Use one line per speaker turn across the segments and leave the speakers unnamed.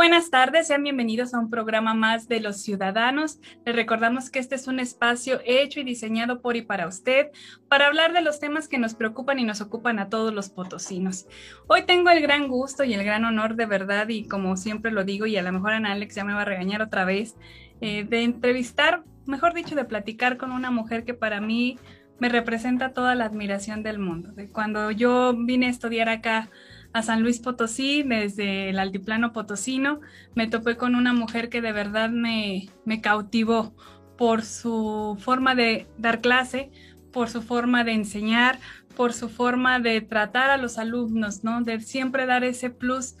Buenas tardes. Sean bienvenidos a un programa más de Los Ciudadanos. Les recordamos que este es un espacio hecho y diseñado por y para usted para hablar de los temas que nos preocupan y nos ocupan a todos los potosinos. Hoy tengo el gran gusto y el gran honor de verdad y como siempre lo digo y a lo mejor Ana Alex ya me va a regañar otra vez, eh, de entrevistar, mejor dicho, de platicar con una mujer que para mí me representa toda la admiración del mundo. De cuando yo vine a estudiar acá a San Luis Potosí, desde el altiplano potosino, me topé con una mujer que de verdad me, me cautivó por su forma de dar clase, por su forma de enseñar, por su forma de tratar a los alumnos, ¿no? De siempre dar ese plus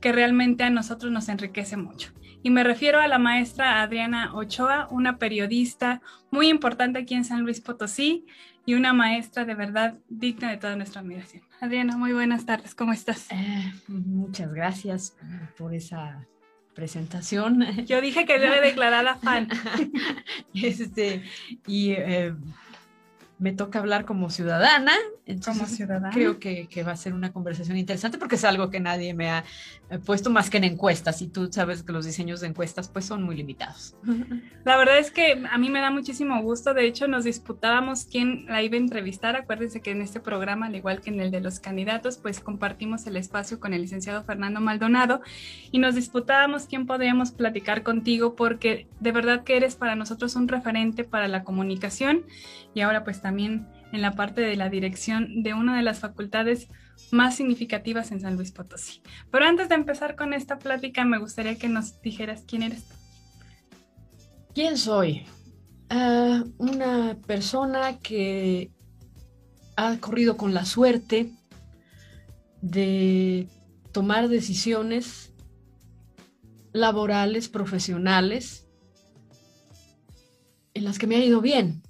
que realmente a nosotros nos enriquece mucho. Y me refiero a la maestra Adriana Ochoa, una periodista muy importante aquí en San Luis Potosí y una maestra de verdad digna de toda nuestra admiración. Adriana, muy buenas tardes, ¿cómo estás?
Eh, muchas gracias por esa presentación.
Yo dije que debe declarar a fan.
este, y eh, me toca hablar como ciudadana. Entonces,
como ciudadana.
Creo que, que, va a ser una conversación interesante porque es algo que nadie me ha puesto más que en encuestas y tú sabes que los diseños de encuestas pues son muy limitados.
La verdad es que a mí me da muchísimo gusto. De hecho, nos disputábamos quién la iba a entrevistar. Acuérdense que en este programa, al igual que en el de los candidatos, pues compartimos el espacio con el licenciado Fernando Maldonado y nos disputábamos quién podríamos platicar contigo porque de verdad que eres para nosotros un referente para la comunicación y ahora pues también en la parte de la dirección de una de las facultades más significativas en San Luis Potosí. Pero antes de empezar con esta plática, me gustaría que nos dijeras quién eres.
¿Quién soy? Uh, una persona que ha corrido con la suerte de tomar decisiones laborales, profesionales, en las que me ha ido bien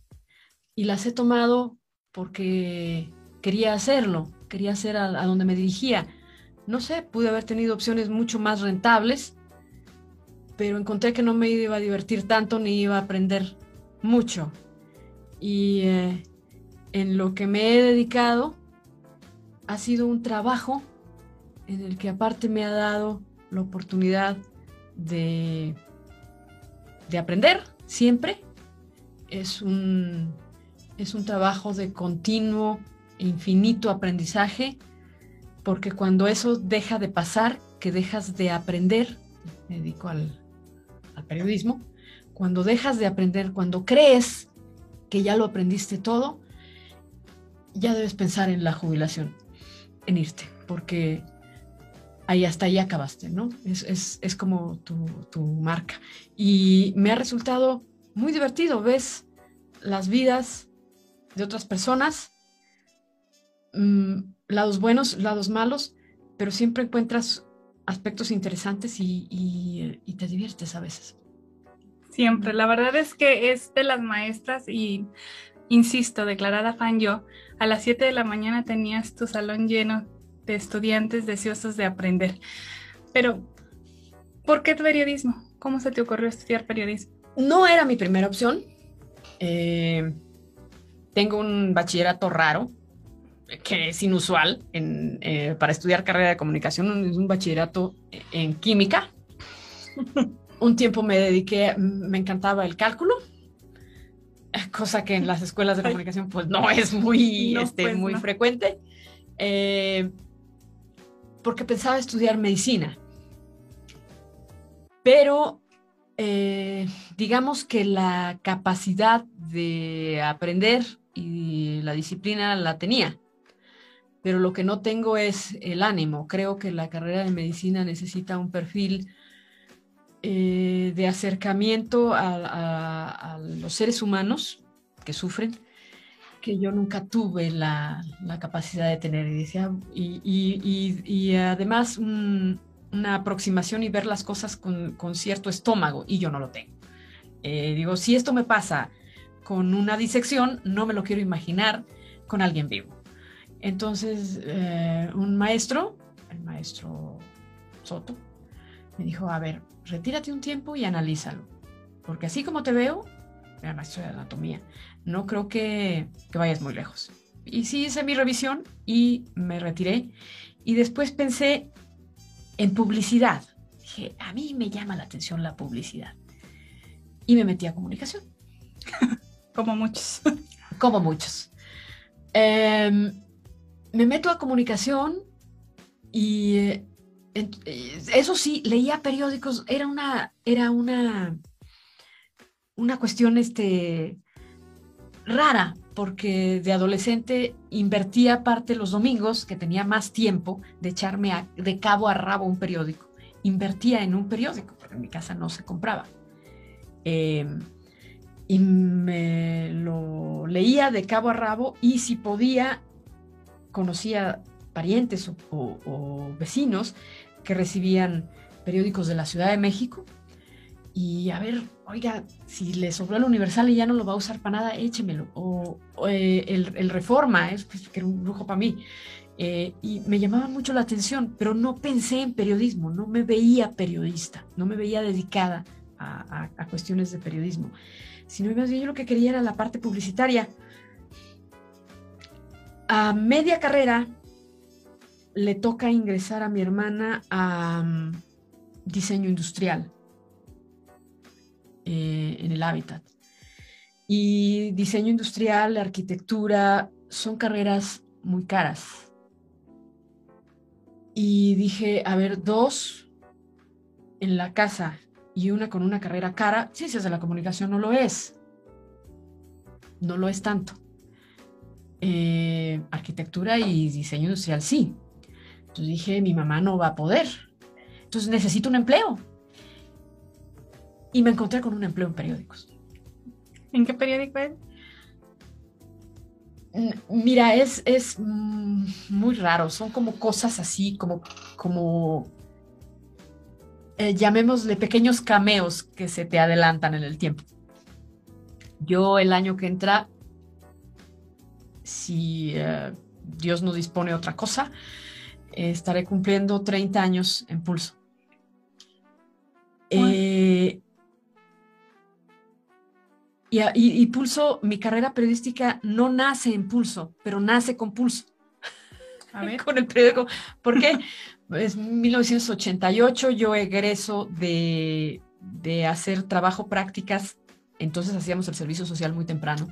y las he tomado porque quería hacerlo, quería hacer a, donde me dirigía. No sé, pude haber tenido opciones mucho más rentables, pero encontré que no me iba a divertir tanto ni iba a aprender mucho. Y eh, en lo que me he dedicado ha sido un trabajo en el que aparte me ha dado la oportunidad de, de aprender siempre. Es un, es un trabajo de continuo infinito aprendizaje, porque cuando eso deja de pasar, que dejas de aprender, me dedico al, periodismo, cuando dejas de aprender, cuando crees que ya lo aprendiste todo, ya debes pensar en la jubilación, en irte, porque ahí hasta ahí acabaste, ¿no? Es, es, es como tu, tu, marca. Y me ha resultado muy divertido, ves las vidas de otras personas, mmm, lados buenos, lados malos, pero siempre encuentras aspectos interesantes y, y, y, te diviertes a veces.
Siempre, la verdad es que es de las maestras y, insisto, declarada fan yo, a las 7 de la mañana tenías tu salón lleno de estudiantes deseosos de aprender. Pero, ¿por qué periodismo? ¿Cómo se te ocurrió estudiar periodismo?
No era mi primera opción. Eh, tengo un bachillerato raro, que es inusual en, eh, para estudiar carrera de comunicación, es un bachillerato en química. un tiempo me dediqué, me encantaba el cálculo, cosa que en las escuelas de comunicación pues no es muy, no, este, pues, muy no. frecuente, eh, porque pensaba estudiar medicina. Pero eh, digamos que la capacidad de aprender y la disciplina la tenía pero lo que no tengo es el ánimo. Creo que la carrera de medicina necesita un perfil eh, de acercamiento a, los seres humanos que sufren, que yo nunca tuve la, capacidad de tener. Y, y, además un, una aproximación y ver las cosas con, cierto estómago y yo no lo tengo. Eh, digo, si esto me pasa con una disección, no me lo quiero imaginar con alguien vivo. Entonces, eh, un maestro, el maestro Soto, me dijo, a ver, retírate un tiempo y analízalo, porque así como te veo, era maestro de anatomía, no creo que, que vayas muy lejos. Y sí hice mi revisión y me retiré. Y después pensé en publicidad. Dije, a mí me llama la atención la publicidad. Y me metí a comunicación.
Como muchos.
Como muchos. Em, me meto a comunicación y eh, eso sí, leía periódicos, era una, era una, una cuestión este, rara, porque de adolescente invertía parte los domingos, que tenía más tiempo, de echarme de cabo a rabo un periódico. Invertía en un periódico, porque en mi casa no se compraba. Em, y me lo leía de cabo a rabo y si podía, conocía parientes o vecinos que recibían periódicos de la Ciudad de México y a ver, oiga, si le sobró el Universal y ya no lo va a usar para nada, échemelo. O, eh, el, Reforma, es, pues, que era un lujo para mí. Eh, y me llamaba mucho la atención, pero no pensé en periodismo, no me veía periodista, no me veía dedicada a, cuestiones de periodismo, sino más bien yo lo que quería era la parte publicitaria. A media carrera le toca ingresar a mi hermana a mm, diseño industrial eh, en el hábitat. Y diseño industrial, arquitectura, son carreras muy caras. Y dije, a ver, dos en la casa y una con una carrera cara, ciencias de la comunicación no lo es. No lo es tanto. Eh, arquitectura y diseño industrial sí. Entonces dije, mi mamá no va a poder. Entonces necesito un empleo y me encontré con un empleo en periódicos.
¿En qué periódico es?
Mira, es, es mm, muy raro, son como cosas así, como, como eh, llamémosle pequeños cameos que se te adelantan en el tiempo. Yo el año que entra, si eh, Dios no dispone otra cosa, estaré cumpliendo 30 años en pulso. Eh, y, Pulso, mi carrera periodística no nace en Pulso, pero nace con Pulso. A ver. con el periódico. ¿Por qué? Es 1988, yo egreso de, de hacer trabajo prácticas, entonces hacíamos el servicio social muy temprano,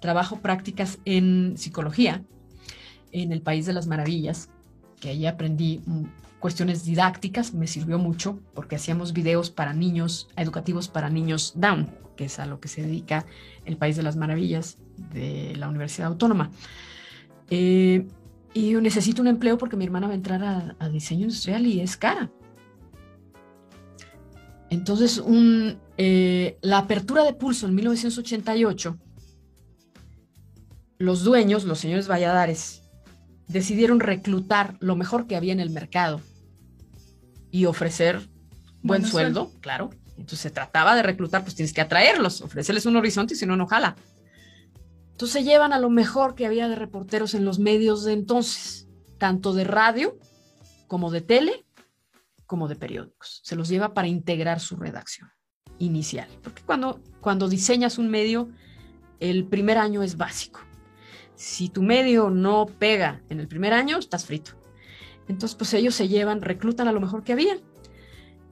trabajo prácticas en psicología en el País de las Maravillas, que ahí aprendí mm, cuestiones didácticas, me sirvió mucho porque hacíamos videos para niños, educativos para niños Down que es a lo que se dedica el País de las Maravillas de la Universidad Autónoma. Eh, y yo necesito un empleo porque mi hermana va a entrar a, diseño industrial y es cara. Entonces, eh, la apertura de Pulso en 1988, los dueños, los señores Valladares, decidieron reclutar lo mejor que había en el mercado y ofrecer buen sueldo, claro, entonces se trataba de reclutar, pues tienes que atraerlos, ofrecerles un horizonte y si no, no jala. Entonces se llevan a lo mejor que había de reporteros en los medios de entonces, tanto de radio como de tele, como de periódicos. Se los lleva para integrar su redacción inicial. Porque cuando, cuando diseñas un medio, el primer año es básico. Si tu medio no pega en el primer año, estás frito. Entonces, pues ellos se llevan, reclutan a lo mejor que había.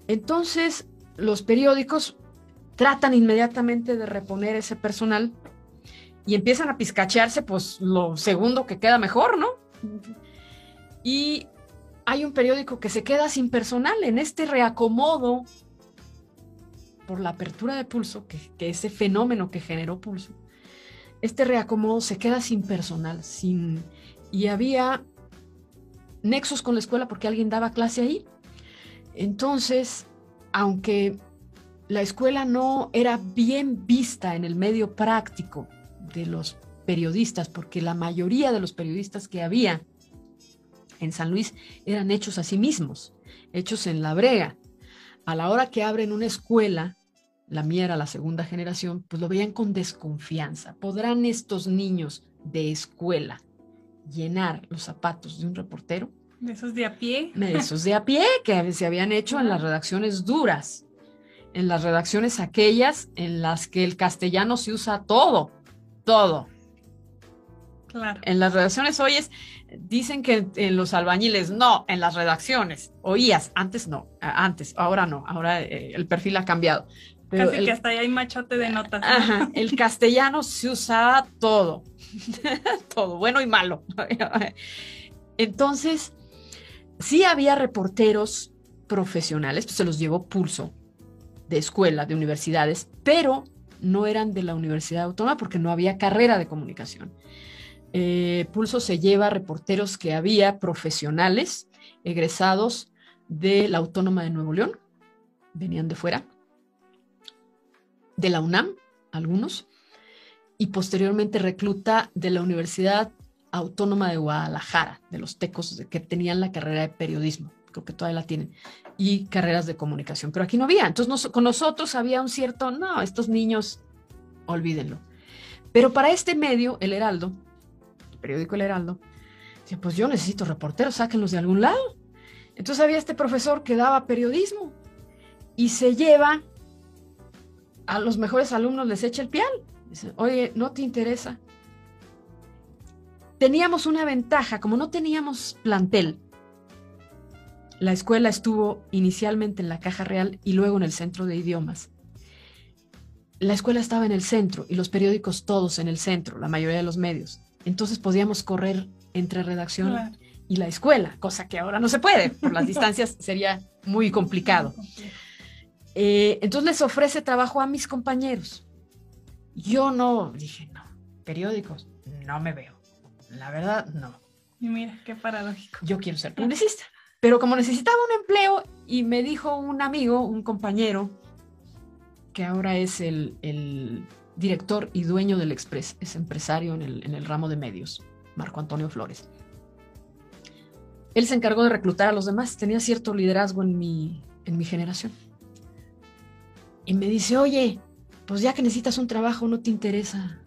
Entonces, los periódicos tratan inmediatamente de reponer ese personal y empiezan a pizcachearse, pues lo segundo que queda mejor, ¿no? Y hay un periódico que se queda sin personal en este reacomodo por la apertura de pulso, que, que ese fenómeno que generó pulso, este reacomodo se queda sin personal, sin... Y había nexos con la escuela porque alguien daba clase ahí. Entonces, aunque la escuela no era bien vista en el medio práctico de los periodistas, porque la mayoría de los periodistas que había en San Luis eran hechos a sí mismos, hechos en la brega. A la hora que abren una escuela, la mía era la segunda generación, pues lo veían con desconfianza. ¿Podrán estos niños de escuela llenar los zapatos de un reportero?
De esos de a pie.
De esos de a pie que se habían hecho en las redacciones duras, en las redacciones aquellas en las que el castellano se usa todo, todo.
Claro.
En las redacciones oyes, dicen que en los albañiles, no, en las redacciones, oías, antes no, antes, ahora no, ahora eh, el perfil ha cambiado.
Pero Casi que hasta ahí hay machote de notas.
Ajá, el castellano se usaba todo, todo, bueno y malo. Entonces, sí había reporteros profesionales, pues se los llevó pulso de escuela, de universidades, pero no eran de la Universidad Autónoma porque no había carrera de comunicación. Eh, pulso se lleva reporteros que había profesionales egresados de la Autónoma de Nuevo León, venían de fuera, de la UNAM, algunos, y posteriormente recluta de la Universidad Autónoma de Guadalajara, de los tecos que tenían la carrera de periodismo, creo que todavía la tienen, y carreras de comunicación, pero aquí no había. Entonces con nosotros había un cierto, no, estos niños, olvídenlo. Pero para este medio, el Heraldo, el periódico El Heraldo, decía, pues yo necesito reporteros, sáquenlos de algún lado. Entonces había este profesor que daba periodismo y se lleva a los mejores alumnos, les echa el pial. Dice, oye, ¿no te interesa? Teníamos una ventaja, como no teníamos plantel, la escuela estuvo inicialmente en la Caja Real y luego en el Centro de Idiomas. La escuela estaba en el centro y los periódicos todos en el centro, la mayoría de los medios. Entonces podíamos correr entre redacción y la escuela, cosa que ahora no se puede, por las distancias sería muy complicado. Eh, entonces les ofrece trabajo a mis compañeros. Yo no, dije, no, periódicos, no me veo. La verdad, no.
Y mira, qué paradójico.
Yo quiero ser publicista. Pero como necesitaba un empleo y me dijo un amigo, un compañero, que ahora es el, director y dueño del Express, es empresario en el, en el ramo de medios, Marco Antonio Flores. Él se encargó de reclutar a los demás, tenía cierto liderazgo en mi, en mi generación. Y me dice, oye, pues ya que necesitas un trabajo, no te interesa.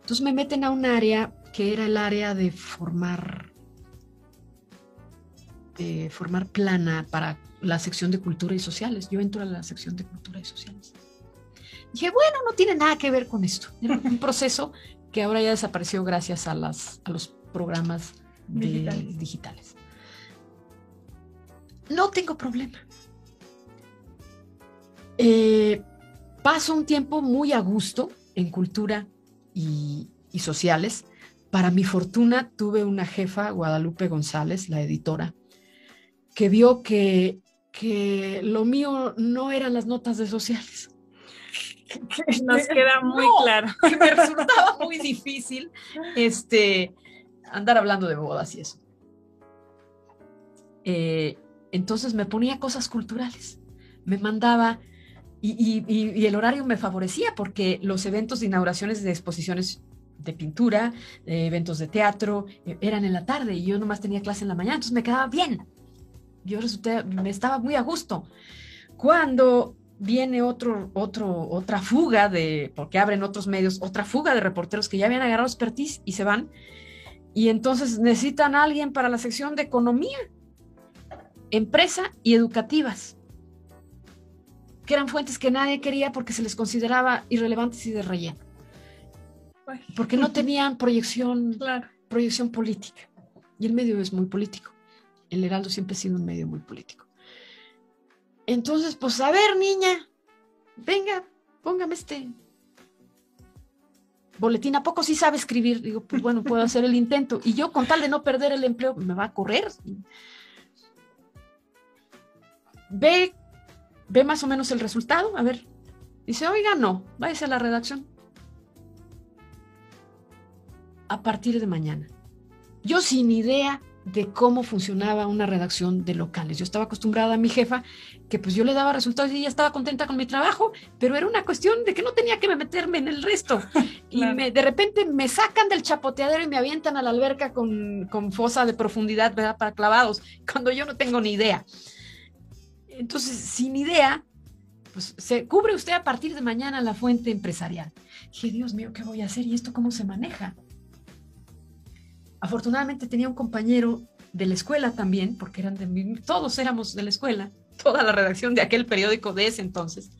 Entonces me meten a un área que era el área de formar eh, formar plana para la sección de cultura y sociales. Yo entro a la sección de cultura y sociales. Dije, bueno, no tiene nada que ver con esto. Era un proceso que ahora ya desapareció gracias a, las, a los programas digitales. No tengo problema. Eh, paso un tiempo muy a gusto en cultura y, y sociales. Para mi fortuna tuve una jefa, Guadalupe González, la editora, que vio que, que lo mío no eran las notas de sociales.
Nos queda muy claro.
Que me resultaba muy difícil este, andar hablando de bodas y eso. Eh, entonces me ponía cosas culturales. Me mandaba, y, el horario me favorecía porque los eventos de inauguraciones de exposiciones de pintura, de eventos de teatro, eh, eran en la tarde y yo nomás tenía clase en la mañana, entonces me quedaba bien yo resulté, me estaba muy a gusto. Cuando viene otro, otro, otra fuga de, porque abren otros medios, otra fuga de reporteros que ya habían agarrado expertise y se van, y entonces necesitan a alguien para la sección de economía, empresa y educativas, que eran fuentes que nadie quería porque se les consideraba irrelevantes y de relleno, porque no tenían proyección, proyección política, y el medio es muy político el Heraldo siempre ha sido un medio muy político. Entonces, pues a ver, niña, venga, póngame este boletín. ¿A poco sí sabe escribir? Digo, pues bueno, puedo hacer el intento. Y yo, con tal de no perder el empleo, me va a correr. Ve, ve más o menos el resultado. A ver, dice, oiga, no, váyase a la redacción. A partir de mañana. Yo sin idea de cómo funcionaba una redacción de locales. Yo estaba acostumbrada a mi jefa que pues yo le daba resultados y ella estaba contenta con mi trabajo, pero era una cuestión de que no tenía que meterme en el resto. Y me, de repente me sacan del chapoteadero y me avientan a la alberca con, con fosa de profundidad ¿verdad? para clavados, cuando yo no tengo ni idea. Entonces, sin idea, pues se cubre usted a partir de mañana la fuente empresarial. Dije, Dios mío, ¿qué voy a hacer? ¿Y esto cómo se maneja? Afortunadamente tenía un compañero de la escuela también, porque eran de todos éramos de la escuela, toda la redacción de aquel periódico de ese entonces.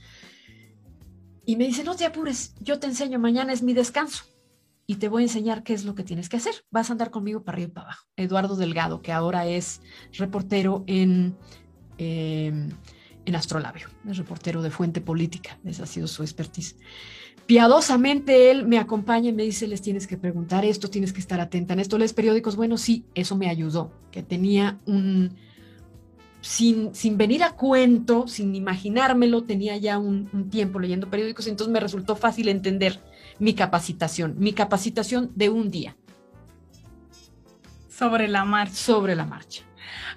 Y me dice, no te apures, yo te enseño, mañana es mi descanso y te voy a enseñar qué es lo que tienes que hacer. Vas a andar conmigo para arriba y para abajo. Eduardo Delgado, que ahora es reportero en, em, en Astrolabio, es reportero de Fuente Política, esa ha sido su expertise piadosamente él me acompaña y me dice, les tienes que preguntar esto, tienes que estar atenta en esto, les periódicos, bueno, sí, eso me ayudó, que tenía un, sin, sin venir a cuento, sin imaginármelo, tenía ya un, un tiempo leyendo periódicos, entonces me resultó fácil entender mi capacitación, mi capacitación de un día.
Sobre la marcha.
Sobre la marcha.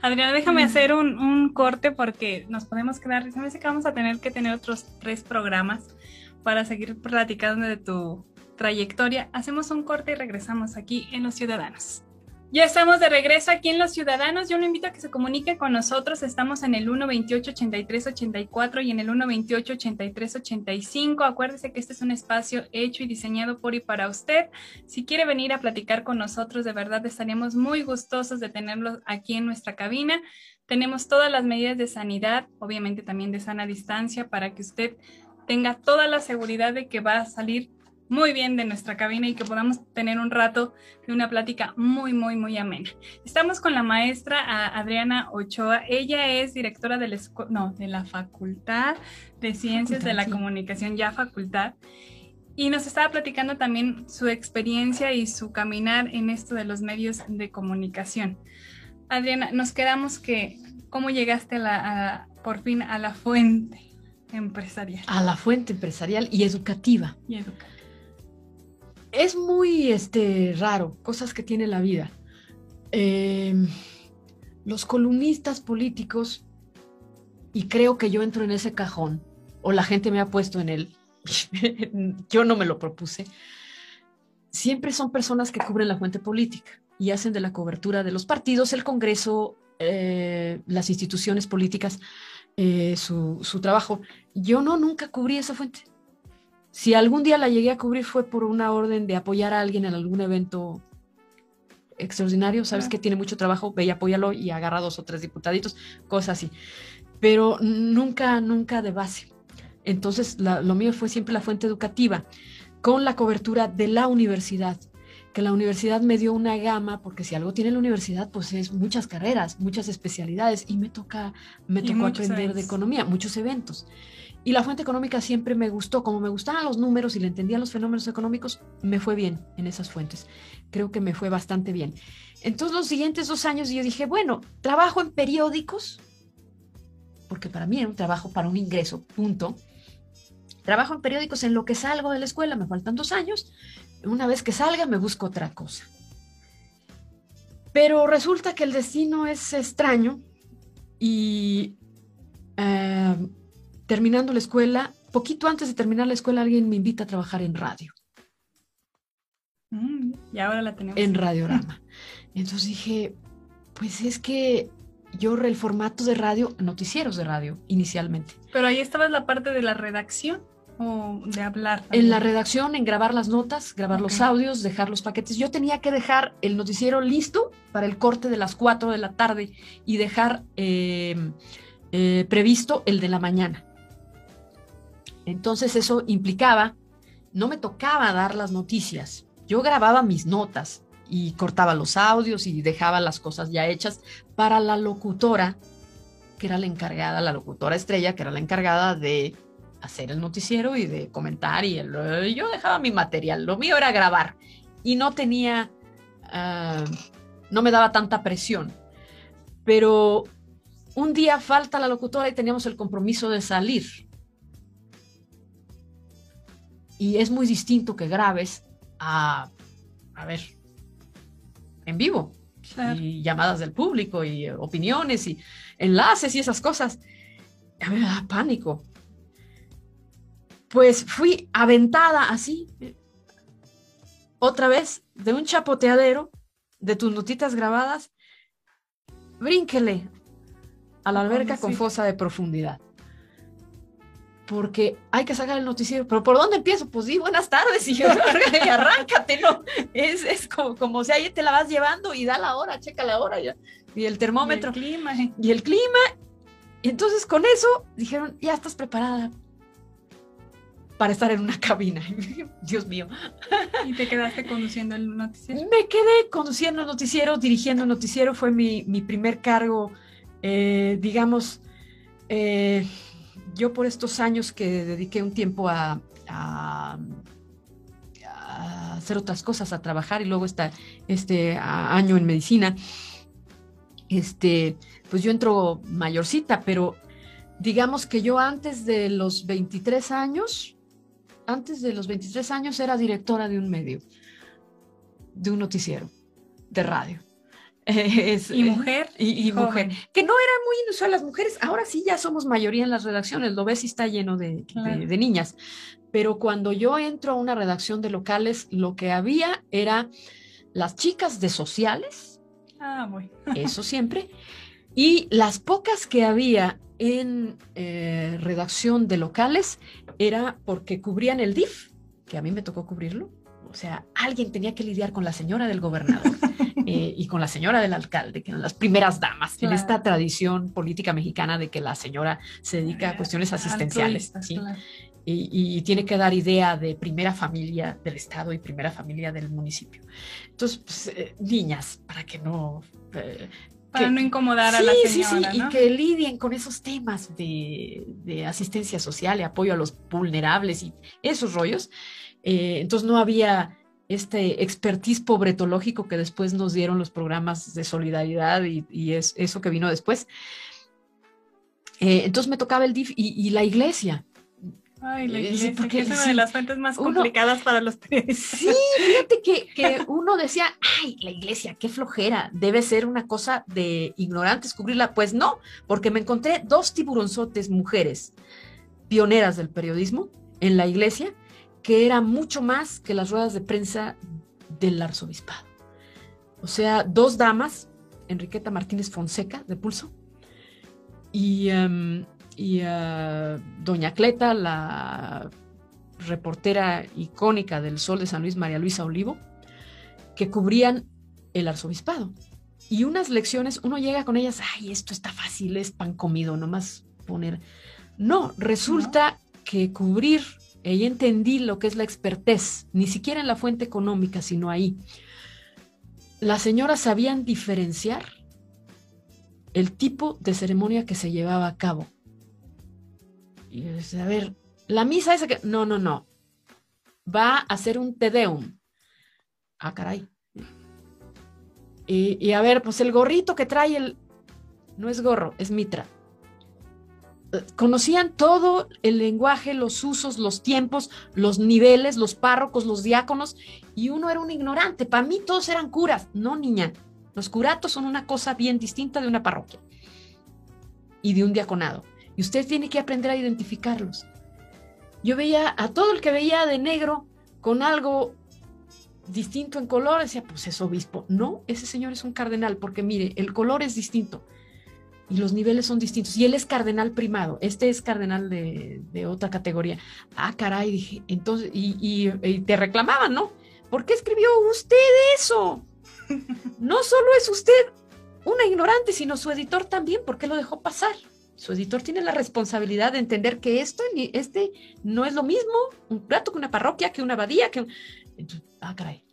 Adriana, déjame hacer un, un, corte porque nos podemos quedar, se me que vamos a tener que tener otros tres programas para seguir platicando de tu trayectoria, hacemos un corte y regresamos aquí en Los Ciudadanos. Ya estamos de regreso aquí en Los Ciudadanos. Yo lo invito a que se comunique con nosotros. Estamos en el 128-83-84 y en el 128-83-85. Acuérdese que este es un espacio hecho y diseñado por y para usted. Si quiere venir a platicar con nosotros, de verdad estaríamos muy gustosos de tenerlo aquí en nuestra cabina. Tenemos todas las medidas de sanidad, obviamente también de sana distancia, para que usted tenga toda la seguridad de que va a salir muy bien de nuestra cabina y que podamos tener un rato de una plática muy, muy, muy amena. Estamos con la maestra Adriana Ochoa. Ella es directora de la, no, de la Facultad de Ciencias de la Comunicación, ya facultad. Y nos estaba platicando también su experiencia y su caminar en esto de los medios de comunicación. Adriana, nos quedamos que, ¿cómo llegaste a la, por fin a la fuente? empresarial.
A la fuente empresarial y educativa.
Y educativa.
Es muy este, raro, cosas que tiene la vida. Em, los columnistas políticos, y creo que yo entro en ese cajón, o la gente me ha puesto en él, yo no me lo propuse, siempre son personas que cubren la fuente política y hacen de la cobertura de los partidos, el Congreso, eh, las instituciones políticas, eh, su, trabajo. Yo no, nunca cubrí esa fuente. Si algún día la llegué a cubrir fue por una orden de apoyar a alguien en algún evento extraordinario, sabes que tiene mucho trabajo, ve y apóyalo y agarra dos o tres diputaditos, cosas así. Pero nunca, nunca de base. Entonces, lo mío fue siempre la fuente educativa, con la cobertura de la universidad que la universidad me dio una gama, porque si algo tiene la universidad, pues es muchas carreras, muchas especialidades, y me toca, me tocó aprender de economía, muchos eventos. Y la fuente económica siempre me gustó, como me gustaban los números y le entendía los fenómenos económicos, me fue bien en esas fuentes. Creo que me fue bastante bien. Entonces los siguientes dos años yo dije, bueno, trabajo en periódicos, porque para mí era un trabajo para un ingreso, punto. Trabajo en periódicos en lo que salgo de la escuela, me faltan dos años, una vez que salga me busco otra cosa. Pero resulta que el destino es extraño y eh, terminando la escuela, poquito antes de terminar la escuela, alguien me invita a trabajar en radio.
Mm, y ahora la tenemos.
En Radiorama. Entonces dije, pues es que yo el formato de radio, noticieros de radio inicialmente.
Pero ahí estaba la parte de la redacción o de hablar?
En la redacción, en grabar las notas, grabar los audios, dejar los paquetes. Yo tenía que dejar el noticiero listo para el corte de las 4 de la tarde y dejar em, eh, previsto el de la mañana. Entonces eso implicaba, no me tocaba dar las noticias, yo grababa mis notas y cortaba los audios y dejaba las cosas ya hechas para la locutora, que era la encargada, la locutora estrella, que era la encargada de hacer el noticiero y de comentar y yo dejaba mi material, lo mío era grabar y no tenía, ah, no me daba tanta presión, pero un día falta la locutora y teníamos el compromiso de salir. Y es muy distinto que grabes a, a ver, en vivo. y llamadas del público y eh, opiniones y enlaces y esas cosas. A mí me da pánico. Pues fui aventada así, otra vez, de un chapoteadero, de tus notitas grabadas, brínquele a la alberca con fosa de profundidad porque hay que sacar el noticiero. Pero ¿por dónde empiezo? Pues sí, buenas tardes y, arráncate, ¿no? Es, es como, como si ahí te la vas llevando y da la hora, checa la hora y, y el termómetro.
Y el clima.
Y el clima. Y entonces con eso dijeron, ya estás preparada para estar en una cabina. Dios mío.
¿Y te quedaste conduciendo el noticiero?
Me quedé conduciendo el noticiero, dirigiendo el noticiero. Fue mi, mi primer cargo, eh, digamos, eh, yo por estos años que dediqué un tiempo a, hacer otras cosas, a trabajar y luego este año en medicina, este, pues yo entro mayorcita, pero digamos que yo antes de los 23 años, antes de los 23 años era directora de un medio, de un noticiero, de radio.
y mujer.
Y, mujer. Que no era muy inusual las mujeres. Ahora sí ya somos mayoría en las redacciones. Lo ves y está lleno de, niñas. Pero cuando yo entro a una redacción de locales, lo que había era las chicas de sociales.
Ah.
Eso siempre. Y las pocas que había en eh, redacción de locales era porque cubrían el DIF, que a mí me tocó cubrirlo. O sea, alguien tenía que lidiar con la señora del gobernador. Eh, y con la señora del alcalde, que eran las primeras damas, en esta tradición política mexicana de que la señora se dedica a cuestiones asistenciales. Y, tiene que dar idea de primera familia del Estado y primera familia del municipio. Entonces, pues, eh, niñas, para que no...
Eh, para no incomodar a la señora.
Sí, sí, y que lidien con esos temas de, de, asistencia social y apoyo a los vulnerables y esos rollos. Entonces no había este expertise pobretológico que después nos dieron los programas de solidaridad y, es eso que vino después. Eh, entonces me tocaba el DIF y, la iglesia.
Ay, la eh, iglesia, porque, es una de las fuentes más complicadas para los periodistas.
Sí, fíjate que, que, uno decía, ay, la iglesia, qué flojera, debe ser una cosa de ignorantes cubrirla. Pues no, porque me encontré dos tiburonzotes mujeres, pioneras del periodismo, en la iglesia, que era mucho más que las ruedas de prensa del arzobispado. O sea, dos damas, Enriqueta Martínez Fonseca, de Pulso, y, em, eh, Doña Cleta, la reportera icónica del Sol de San Luis, María Luisa Olivo, que cubrían el arzobispado. Y unas lecciones, uno llega con ellas, ay, esto está fácil, es pan comido, nomás poner. No, resulta que cubrir Ahí entendí lo que es la expertez, ni siquiera en la fuente económica, sino ahí. Las señoras sabían diferenciar el tipo de ceremonia que se llevaba a cabo. Y a ver, la misa esa que... No, no, no. Va a ser un tedeum. Ah, caray. Y a ver, pues el gorrito que trae el... No es gorro, es mitra conocían todo el lenguaje, los usos, los tiempos, los niveles, los párrocos, los diáconos, y uno era un ignorante. Para mí todos eran curas. No, niña, los curatos son una cosa bien distinta de una parroquia y de un diaconado. Y usted tiene que aprender a identificarlos. Yo veía a todo el que veía de negro con algo distinto en color, decía, pues es obispo. No, ese señor es un cardenal, porque mire, el color es distinto y los niveles son distintos. Y él es cardenal primado, este es cardenal de, otra categoría. Ah, caray, dije, entonces, y, te reclamaban, ¿no? ¿Por qué escribió usted eso? No solo es usted una ignorante, sino su editor también, ¿por qué lo dejó pasar? Su editor tiene la responsabilidad de entender que esto este no es lo mismo, un plato que una parroquia, que una abadía, que ah, caray.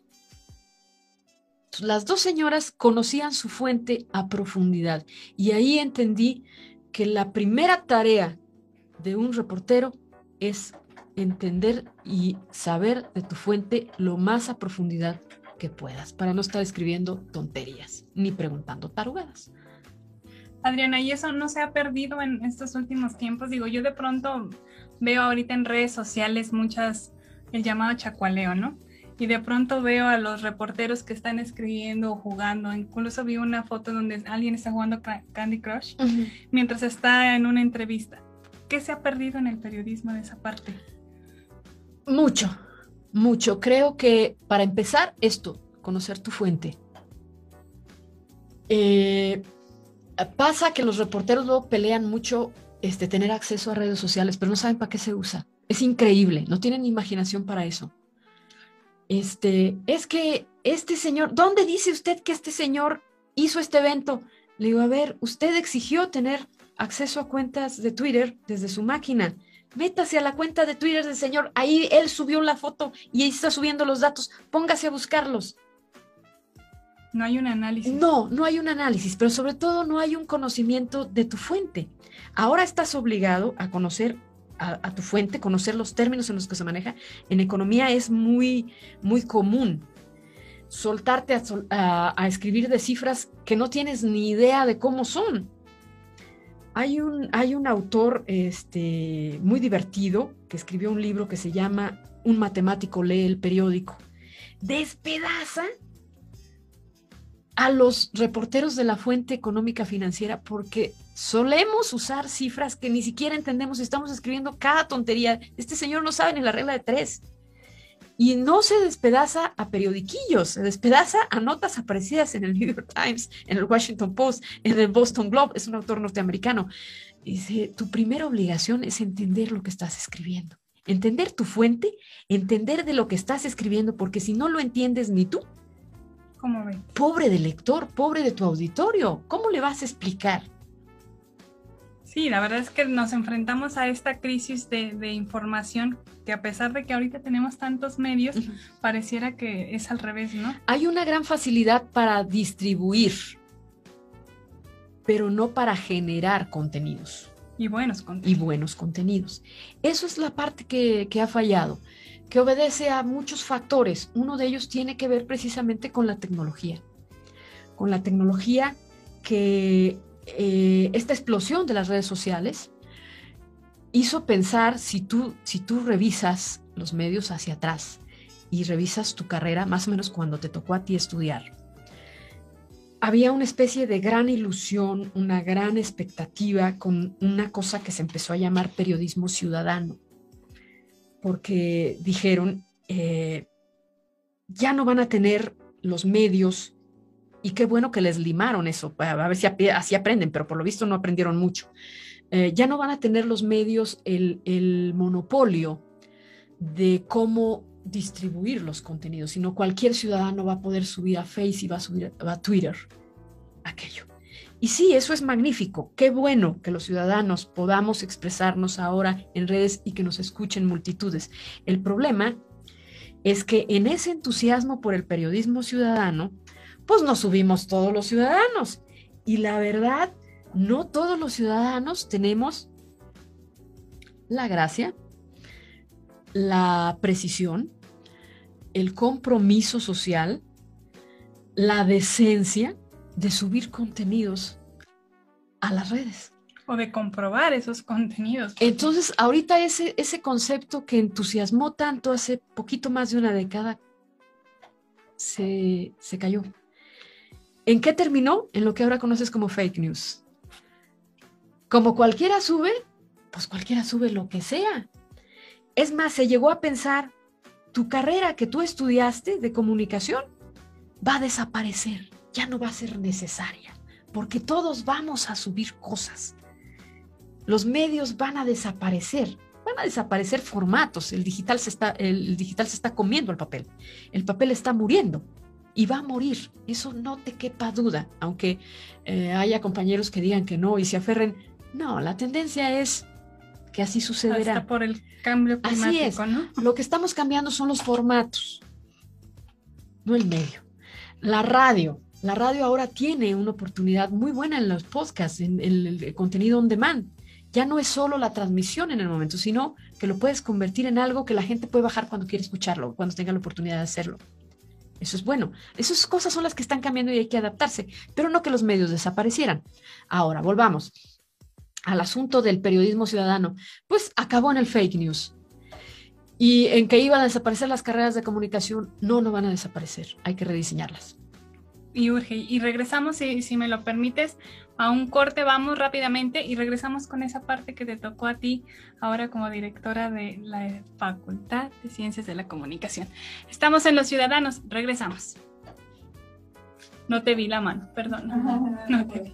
Las dos señoras conocían su fuente a profundidad y ahí entendí que la primera tarea de un reportero es entender y saber de tu fuente lo más a profundidad que puedas para no estar escribiendo tonterías ni preguntando tarugadas.
Adriana, y eso no se ha perdido en estos últimos tiempos. Digo, yo de pronto veo ahorita en redes sociales muchas, el llamado chacualeo, ¿no? Y de pronto veo a los reporteros que están escribiendo o jugando. Incluso vi una foto donde alguien está jugando Candy Crush mientras está en una entrevista. ¿Qué se ha perdido en el periodismo de esa parte?
Mucho, mucho. Creo que para empezar esto, conocer tu fuente. Eh, pasa que los reporteros luego pelean mucho este, tener acceso a redes sociales, pero no saben para qué se usa. Es increíble, no tienen imaginación para eso. Este, es que este señor, ¿dónde dice usted que este señor hizo este evento? Le digo, a ver, usted exigió tener acceso a cuentas de Twitter desde su máquina. Métase a la cuenta de Twitter del señor. Ahí él subió la foto y ahí está subiendo los datos. Póngase a buscarlos.
No hay un análisis.
No, no hay un análisis, pero sobre todo no hay un conocimiento de tu fuente. Ahora estás obligado a conocer a, tu fuente, conocer los términos en los que se maneja. En economía es muy, muy común soltarte a, a, escribir de cifras que no tienes ni idea de cómo son. Hay un, hay un autor este, muy divertido que escribió un libro que se llama Un matemático lee el periódico. Despedaza a los reporteros de la fuente económica financiera porque solemos usar cifras que ni siquiera entendemos. Estamos escribiendo cada tontería. Este señor no sabe ni la regla de tres. Y no se despedaza a periodiquillos, se despedaza a notas aparecidas en el New York Times, en el Washington Post, en el Boston Globe. Es un autor norteamericano. Dice, tu primera obligación es entender lo que estás escribiendo. Entender tu fuente, entender de lo que estás escribiendo, porque si no lo entiendes ni tú,
¿Cómo ve?
Pobre del lector, pobre de tu auditorio. ¿Cómo le vas a explicar?
Sí, la verdad es que nos enfrentamos a esta crisis de, información que a pesar de que ahorita tenemos tantos medios, pareciera que es al revés, ¿no?
Hay una gran facilidad para distribuir, pero no para generar contenidos.
Y buenos contenidos.
Y buenos contenidos. Eso es la parte que, que ha fallado que obedece a muchos factores. Uno de ellos tiene que ver precisamente con la tecnología. Con la tecnología que eh, esta explosión de las redes sociales hizo pensar, si tú, si tú revisas los medios hacia atrás y revisas tu carrera, más o menos cuando te tocó a ti estudiar, había una especie de gran ilusión, una gran expectativa con una cosa que se empezó a llamar periodismo ciudadano porque dijeron, eh, ya no van a tener los medios, y qué bueno que les limaron eso, a ver si así aprenden, pero por lo visto no aprendieron mucho. Eh, ya no van a tener los medios el, monopolio de cómo distribuir los contenidos, sino cualquier ciudadano va a poder subir a Facebook y va a subir a Twitter aquello. Y sí, eso es magnífico. Qué bueno que los ciudadanos podamos expresarnos ahora en redes y que nos escuchen multitudes. El problema es que en ese entusiasmo por el periodismo ciudadano, pues nos subimos todos los ciudadanos. Y la verdad, no todos los ciudadanos tenemos la gracia, la precisión, el compromiso social, la decencia de subir contenidos a las redes.
O de comprobar esos contenidos.
Entonces, ahorita ese, ese concepto que entusiasmó tanto hace poquito más de una década, se, se cayó. ¿En qué terminó? En lo que ahora conoces como fake news. Como cualquiera sube, pues cualquiera sube lo que sea. Es más, se llegó a pensar, tu carrera que tú estudiaste de comunicación va a desaparecer ya no va a ser necesaria, porque todos vamos a subir cosas. Los medios van a desaparecer, van a desaparecer formatos, el digital se está, el digital se está comiendo el papel, el papel está muriendo y va a morir, eso no te quepa duda, aunque eh, haya compañeros que digan que no y se aferren, no, la tendencia es que así sucederá.
Hasta por el cambio climático,
así es.
¿no?
Lo que estamos cambiando son los formatos, no el medio. La radio, la radio ahora tiene una oportunidad muy buena en los podcasts, en, el, contenido on demand. Ya no es solo la transmisión en el momento, sino que lo puedes convertir en algo que la gente puede bajar cuando quiere escucharlo, cuando tenga la oportunidad de hacerlo. Eso es bueno. Esas cosas son las que están cambiando y hay que adaptarse, pero no que los medios desaparecieran. Ahora, volvamos al asunto del periodismo ciudadano. Pues acabó en el fake news. y en que iban a desaparecer las carreras de comunicación. No, no van a desaparecer, hay que rediseñarlas.
Y urge, y regresamos, si, si me lo permites, a un corte, vamos rápidamente y regresamos con esa parte que te tocó a ti ahora como directora de la Facultad de Ciencias de la Comunicación. Estamos en Los Ciudadanos, regresamos. No te vi la mano, perdón. No te vi.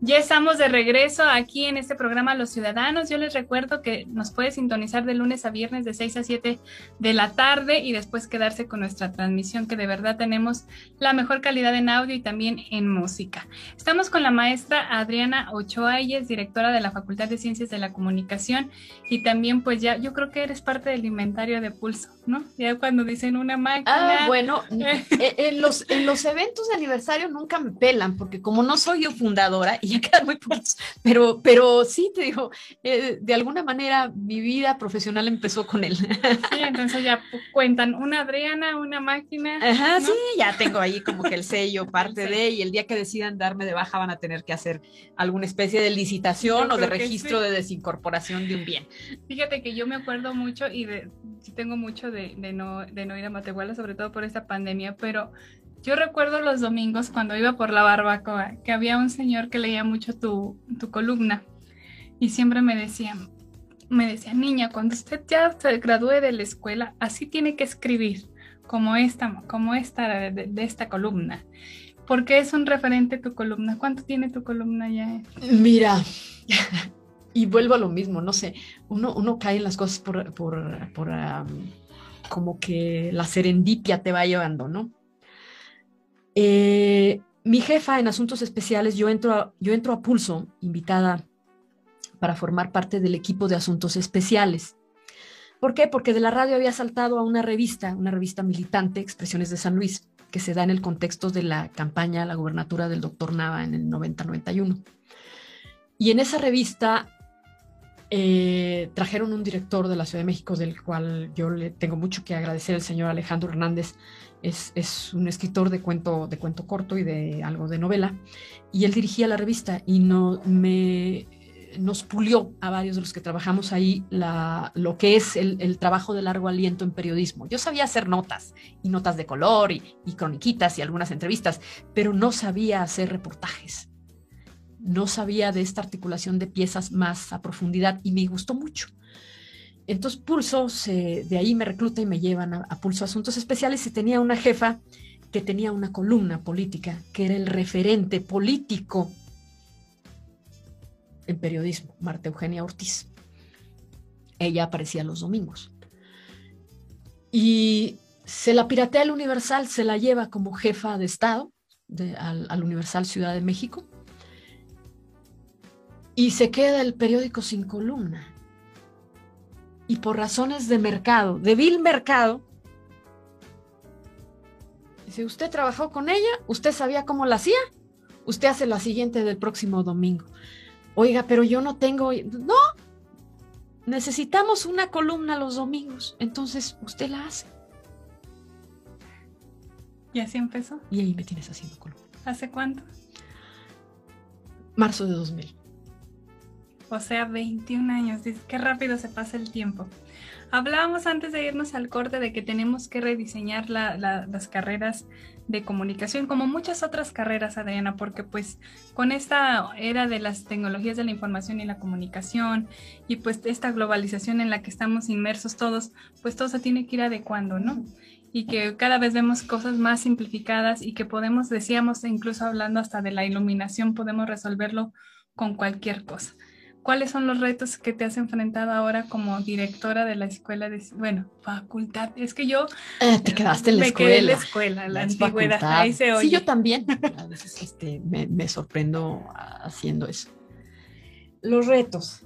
Ya estamos de regreso aquí en este programa Los Ciudadanos. Yo les recuerdo que nos puede sintonizar de lunes a viernes de 6 a 7 de la tarde y después quedarse con nuestra transmisión, que de verdad tenemos la mejor calidad en audio y también en música. Estamos con la maestra Adriana Ochoa, ella es directora de la Facultad de Ciencias de la Comunicación y también pues ya yo creo que eres parte del inventario de Pulso, ¿no? Ya cuando dicen una máquina.
Ah, bueno, en los, en los eventos de aniversario nunca me pelan porque como no soy yo fundadora ya quedan muy poquitos, pero, pero sí, te digo, eh, de alguna manera mi vida profesional empezó con él.
Sí, entonces ya cuentan una Adriana, una máquina.
Ajá, sí, ya tengo ahí como que el sello, parte de, y el día que decidan darme de baja van a tener que hacer alguna especie de licitación o de registro de desincorporación de un bien.
Fíjate que yo me acuerdo mucho y de, tengo mucho de, de, no, de no ir a Matehuala, sobre todo por esta pandemia, pero yo recuerdo los domingos cuando iba por la barbacoa que había un señor que leía mucho tu, tu columna y siempre me decía, me decía, niña, cuando usted ya se gradúe de la escuela, así tiene que escribir, como esta, como esta de, esta columna. ¿Por qué es un referente tu columna? ¿Cuánto tiene tu columna ya?
Mira, y vuelvo a lo mismo, no sé, uno, uno cae en las cosas por, por, por como que la serendipia te va llevando, ¿no? Eh, mi jefa en asuntos especiales, yo entro, a, yo entro a pulso, invitada para formar parte del equipo de asuntos especiales. ¿Por qué? Porque de la radio había saltado a una revista, una revista militante, Expresiones de San Luis, que se da en el contexto de la campaña a la gubernatura del doctor Nava en el 90-91. Y en esa revista eh, trajeron un director de la Ciudad de México, del cual yo le tengo mucho que agradecer, el señor Alejandro Hernández, es, un escritor de cuento, de cuento corto y de algo de novela, y él dirigía la revista y no, me, nos pulió a varios de los que trabajamos ahí lo que es el, trabajo de largo aliento en periodismo. Yo sabía hacer notas y notas de color y, y croniquitas y algunas entrevistas, pero no sabía hacer reportajes. No sabía de esta articulación de piezas más a profundidad y me gustó mucho. Entonces Pulso, de ahí me recluta y me llevan a, Pulso Asuntos Especiales y tenía una jefa que tenía una columna política, que era el referente político en periodismo, Marta Eugenia Ortiz. Ella aparecía los domingos. Y se la piratea el Universal, se la lleva como jefa de Estado al Universal Ciudad de México y se queda el periódico sin columna y por razones de mercado, de vil mercado, si usted trabajó con ella, usted sabía cómo la hacía, usted hace la siguiente del próximo domingo. Oiga, pero yo no tengo, no, necesitamos una columna los domingos, entonces usted la hace.
¿Y así empezó?
Y ahí me tienes haciendo columna.
¿Hace cuánto?
Marzo de 2000.
O sea, 21 años. Qué rápido se pasa el tiempo. Hablábamos antes de irnos al corte de que tenemos que rediseñar las carreras de comunicación, como muchas otras carreras, Adriana, porque pues con esta era de las tecnologías de la información y la comunicación y pues esta globalización en la que estamos inmersos todos, pues todo se tiene que ir adecuando, ¿no? Y que cada vez vemos cosas más simplificadas y que podemos, decíamos, incluso hablando hasta de la iluminación, podemos resolverlo con cualquier cosa. ¿Cuáles son los retos que te has enfrentado ahora como directora de la escuela de, bueno, facultad? Es que yo...
Eh, te quedaste en la
me
escuela.
Quedé en la escuela, la, antigüedad, ahí se oye.
Sí, yo también. A veces este, me, sorprendo haciendo eso. Los retos.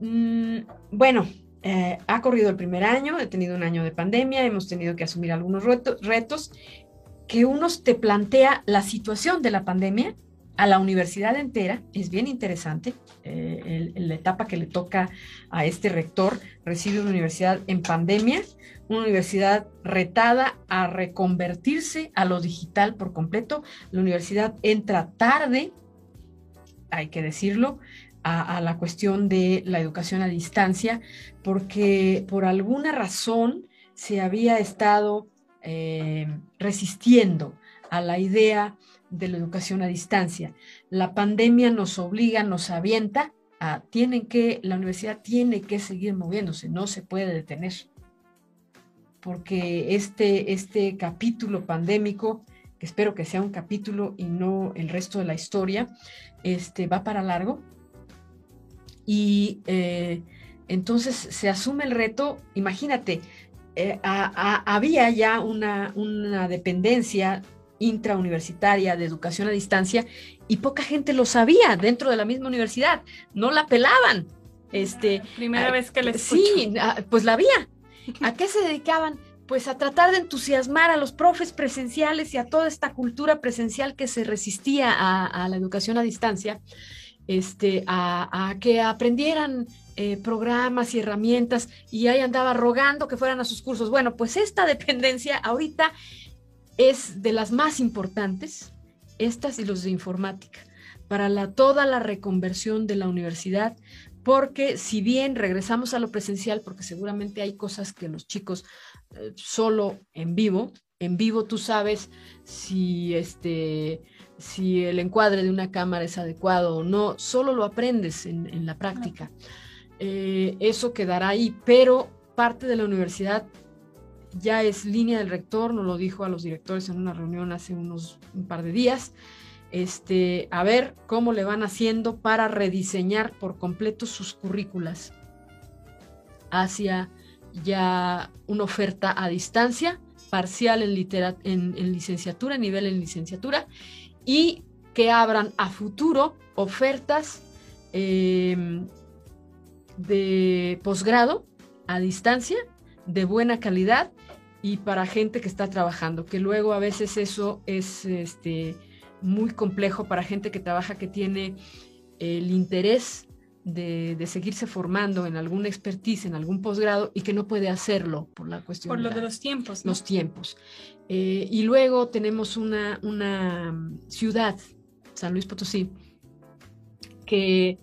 Mm, bueno, eh, ha corrido el primer año, he tenido un año de pandemia, hemos tenido que asumir algunos retos que unos te plantea la situación de la pandemia a la universidad entera, es bien interesante, eh, la etapa que le toca a este rector, recibe una universidad en pandemia, una universidad retada a reconvertirse a lo digital por completo, la universidad entra tarde, hay que decirlo, a, la cuestión de la educación a distancia, porque por alguna razón se había estado eh, resistiendo a la idea de la educación a distancia. La pandemia nos obliga, nos avienta tienen que, la universidad tiene que seguir moviéndose, no se puede detener. Porque este, este capítulo pandémico, que espero que sea un capítulo y no el resto de la historia, este, va para largo. Y eh, entonces se asume el reto, imagínate, eh, había ya una, una dependencia intrauniversitaria de educación a distancia y poca gente lo sabía dentro de la misma universidad, no la pelaban. Este,
Primera vez que les
Sí, pues la había. ¿A qué se dedicaban? Pues a tratar de entusiasmar a los profes presenciales y a toda esta cultura presencial que se resistía a, la educación a distancia, este, a, que aprendieran eh, programas y herramientas y ahí andaba rogando que fueran a sus cursos. Bueno, pues esta dependencia ahorita es de las más importantes, estas y los de informática, para la, toda la reconversión de la universidad, porque si bien regresamos a lo presencial, porque seguramente hay cosas que los chicos eh, solo en vivo, en vivo tú sabes si este si el encuadre de una cámara es adecuado o no, solo lo aprendes en, la práctica. Eh, eso quedará ahí, pero parte de la universidad ya es línea del rector, nos lo dijo a los directores en una reunión hace unos un par de días. Este, a ver cómo le van haciendo para rediseñar por completo sus currículas hacia ya una oferta a distancia, parcial en, en, licenciatura, nivel en licenciatura, y que abran a futuro ofertas em, de posgrado a distancia de buena calidad y para gente que está trabajando, que luego a veces eso es este, muy complejo para gente que trabaja, que tiene el interés de, seguirse formando en alguna expertise, en algún posgrado y que no puede hacerlo por la cuestión.
Por lo de, los tiempos.
Los tiempos. Eh, y luego tenemos una, una ciudad, San Luis Potosí, que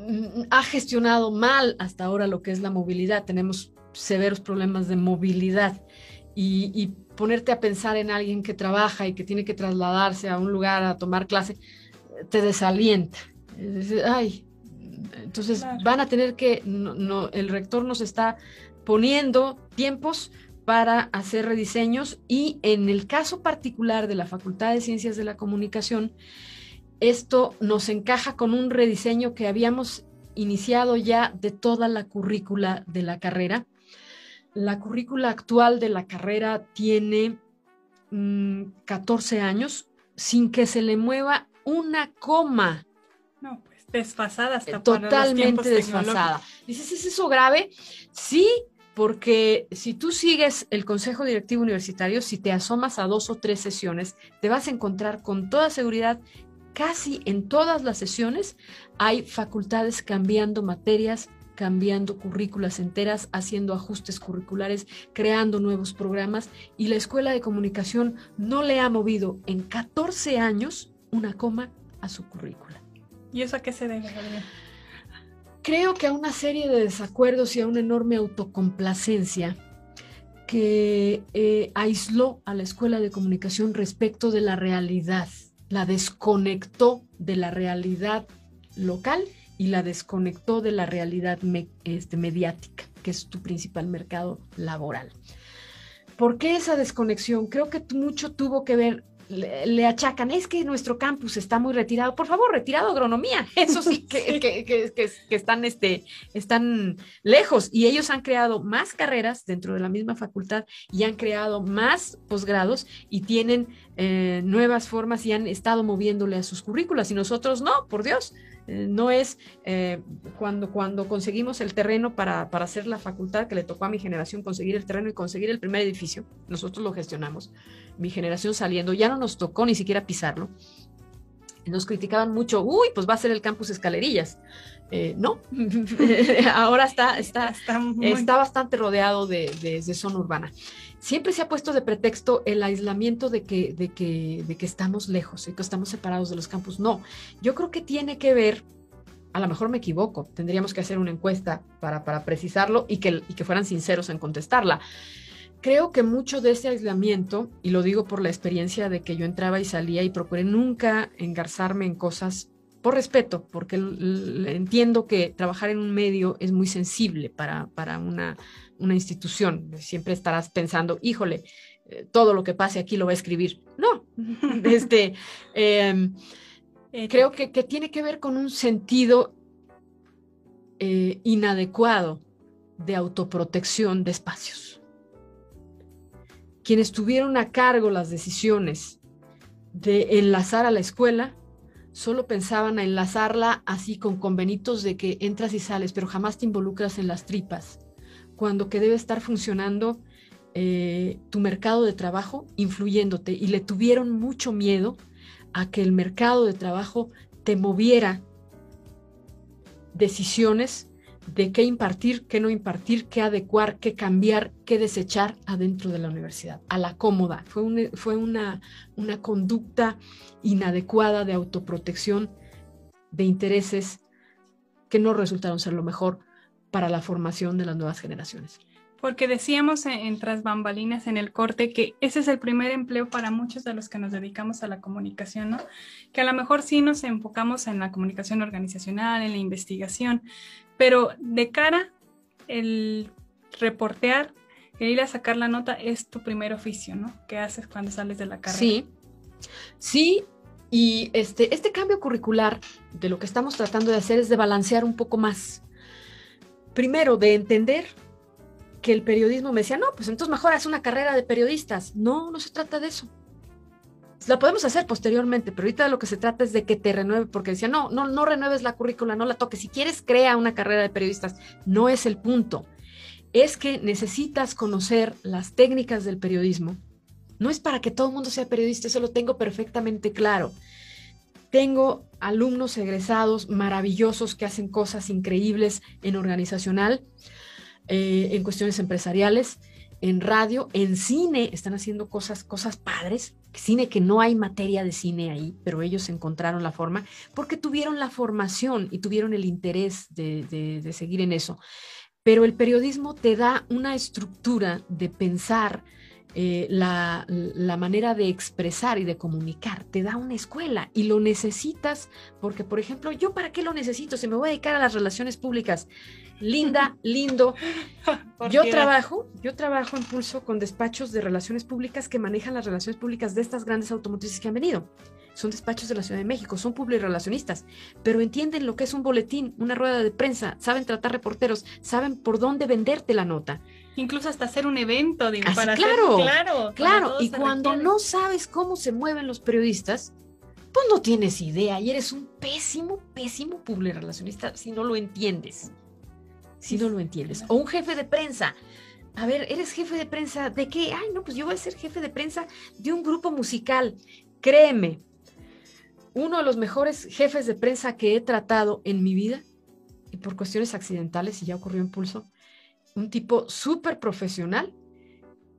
mm, ha gestionado mal hasta ahora lo que es la movilidad. Tenemos severos problemas de movilidad y, ponerte a pensar en alguien que trabaja y que tiene que trasladarse a un lugar a tomar clase, te desalienta. Ay, entonces van a tener que, no, el rector nos está poniendo tiempos para hacer rediseños y en el caso particular de la Facultad de Ciencias de la Comunicación, esto nos encaja con un rediseño que habíamos iniciado ya de toda la currícula de la carrera la currícula actual de la carrera tiene 14 mm, años sin que se le mueva una coma.
No, pues desfasada hasta
Totalmente desfasada. Dices, ¿es eso grave? Sí, porque si tú sigues el Consejo Directivo Universitario, si te asomas a dos o tres sesiones, te vas a encontrar con toda seguridad, casi en todas las sesiones hay facultades cambiando materias cambiando currículas enteras, haciendo ajustes curriculares, creando nuevos programas. Y la Escuela de Comunicación no le ha movido en 14 años una coma a su currícula.
¿Y eso a qué se debe,
Creo que a una serie de desacuerdos y a una enorme autocomplacencia que eh, aisló a la Escuela de Comunicación respecto de la realidad, la desconectó de la realidad local y la desconectó de la realidad este, mediática, que es tu principal mercado laboral. ¿Por qué esa desconexión? Creo que mucho tuvo que ver le, achacan, es que nuestro campus está muy retirado. Por favor, retirado agronomía. Eso sí, que, Que, que, están, este, están lejos. Y ellos han creado más carreras dentro de la misma facultad y han creado más posgrados y tienen eh, nuevas formas y han estado moviéndole a sus currículas. Y nosotros no, por Dios. Eh, no es eh, cuando, cuando conseguimos el terreno para, para hacer la facultad, que le tocó a mi generación conseguir el terreno y conseguir el primer edificio, nosotros lo gestionamos mi generación saliendo, ya no nos tocó ni siquiera pisarlo. Nos criticaban mucho, uy, pues va a ser el campus Escalerillas. Eh, no, ahora está, está, está, bastante rodeado de, zona urbana. Siempre se ha puesto de pretexto el aislamiento de que, de que, de que estamos lejos y que estamos separados de los campus. No, yo creo que tiene que ver A lo mejor me equivoco, tendríamos que hacer una encuesta para, para precisarlo y que, y que fueran sinceros en contestarla. Creo que mucho de ese aislamiento, y lo digo por la experiencia de que yo entraba y salía y procuré nunca engarzarme en cosas por respeto, porque entiendo que trabajar en un medio es muy sensible para, para una, una, institución. Siempre estarás pensando, híjole, eh, todo lo que pase aquí lo va a escribir. No, este, em, eh, creo que, que, tiene que ver con un sentido eh, inadecuado de autoprotección de espacios. Quienes tuvieron a cargo las decisiones de enlazar a la escuela solo pensaban a enlazarla así con convenitos de que entras y sales, pero jamás te involucras en las tripas, cuando que debe estar funcionando eh, tu mercado de trabajo influyéndote y le tuvieron mucho miedo a que el mercado de trabajo te moviera decisiones de qué impartir, qué no impartir, qué adecuar, qué cambiar, qué desechar adentro de la universidad, a la cómoda. Fue, fue una, una conducta inadecuada de autoprotección de intereses que no resultaron ser lo mejor para la formación de las nuevas generaciones.
Porque decíamos en, tras bambalinas en el corte que ese es el primer empleo para muchos de los que nos dedicamos a la comunicación, ¿no? Que a lo mejor sí nos enfocamos en la comunicación organizacional, en la investigación, pero de cara el reportear, el ir a sacar la nota es tu primer oficio, ¿no? ¿Qué haces cuando sales de la carrera?
Sí, sí, y este, este cambio curricular de lo que estamos tratando de hacer es de balancear un poco más. Primero, de entender que el periodismo me decía, no, pues entonces mejor haz una carrera de periodistas. No, no se trata de eso. La podemos hacer posteriormente, pero ahorita lo que se trata es de que te renueve, porque decía, no, no, no renueves la currícula, no la toques. Si quieres, crea una carrera de periodistas. No es el punto. Es que necesitas conocer las técnicas del periodismo. No es para que todo el mundo sea periodista, eso lo tengo perfectamente claro. Tengo alumnos egresados maravillosos que hacen cosas increíbles en organizacional, eh, en cuestiones empresariales, en radio, en cine, están haciendo cosas, cosas padres, cine que no hay materia de cine ahí, pero ellos encontraron la forma porque tuvieron la formación y tuvieron el interés de, seguir en eso. Pero el periodismo te da una estructura de pensar, eh, la, la, manera de expresar y de comunicar, te da una escuela y lo necesitas porque, por ejemplo, yo para qué lo necesito si me voy a dedicar a las relaciones públicas linda, lindo. Yo trabajo, yo trabajo en pulso con despachos de relaciones públicas que manejan las relaciones públicas de estas grandes automotrices que han venido. Son despachos de la Ciudad de México, son relacionistas, pero entienden lo que es un boletín, una rueda de prensa, saben tratar reporteros, saben por dónde venderte la nota.
Incluso hasta hacer un evento, digo, para
claro, claro, claro. Y cuando no sabes cómo se mueven los periodistas, pues no tienes idea y eres un pésimo, pésimo relacionista si no lo entiendes si no lo entiendes. O un jefe de prensa. A ver, ¿eres jefe de prensa de qué? Ay, no, pues yo voy a ser jefe de prensa de un grupo musical. Créeme, uno de los mejores jefes de prensa que he tratado en mi vida, y por cuestiones accidentales, y ya ocurrió en pulso, un tipo súper profesional,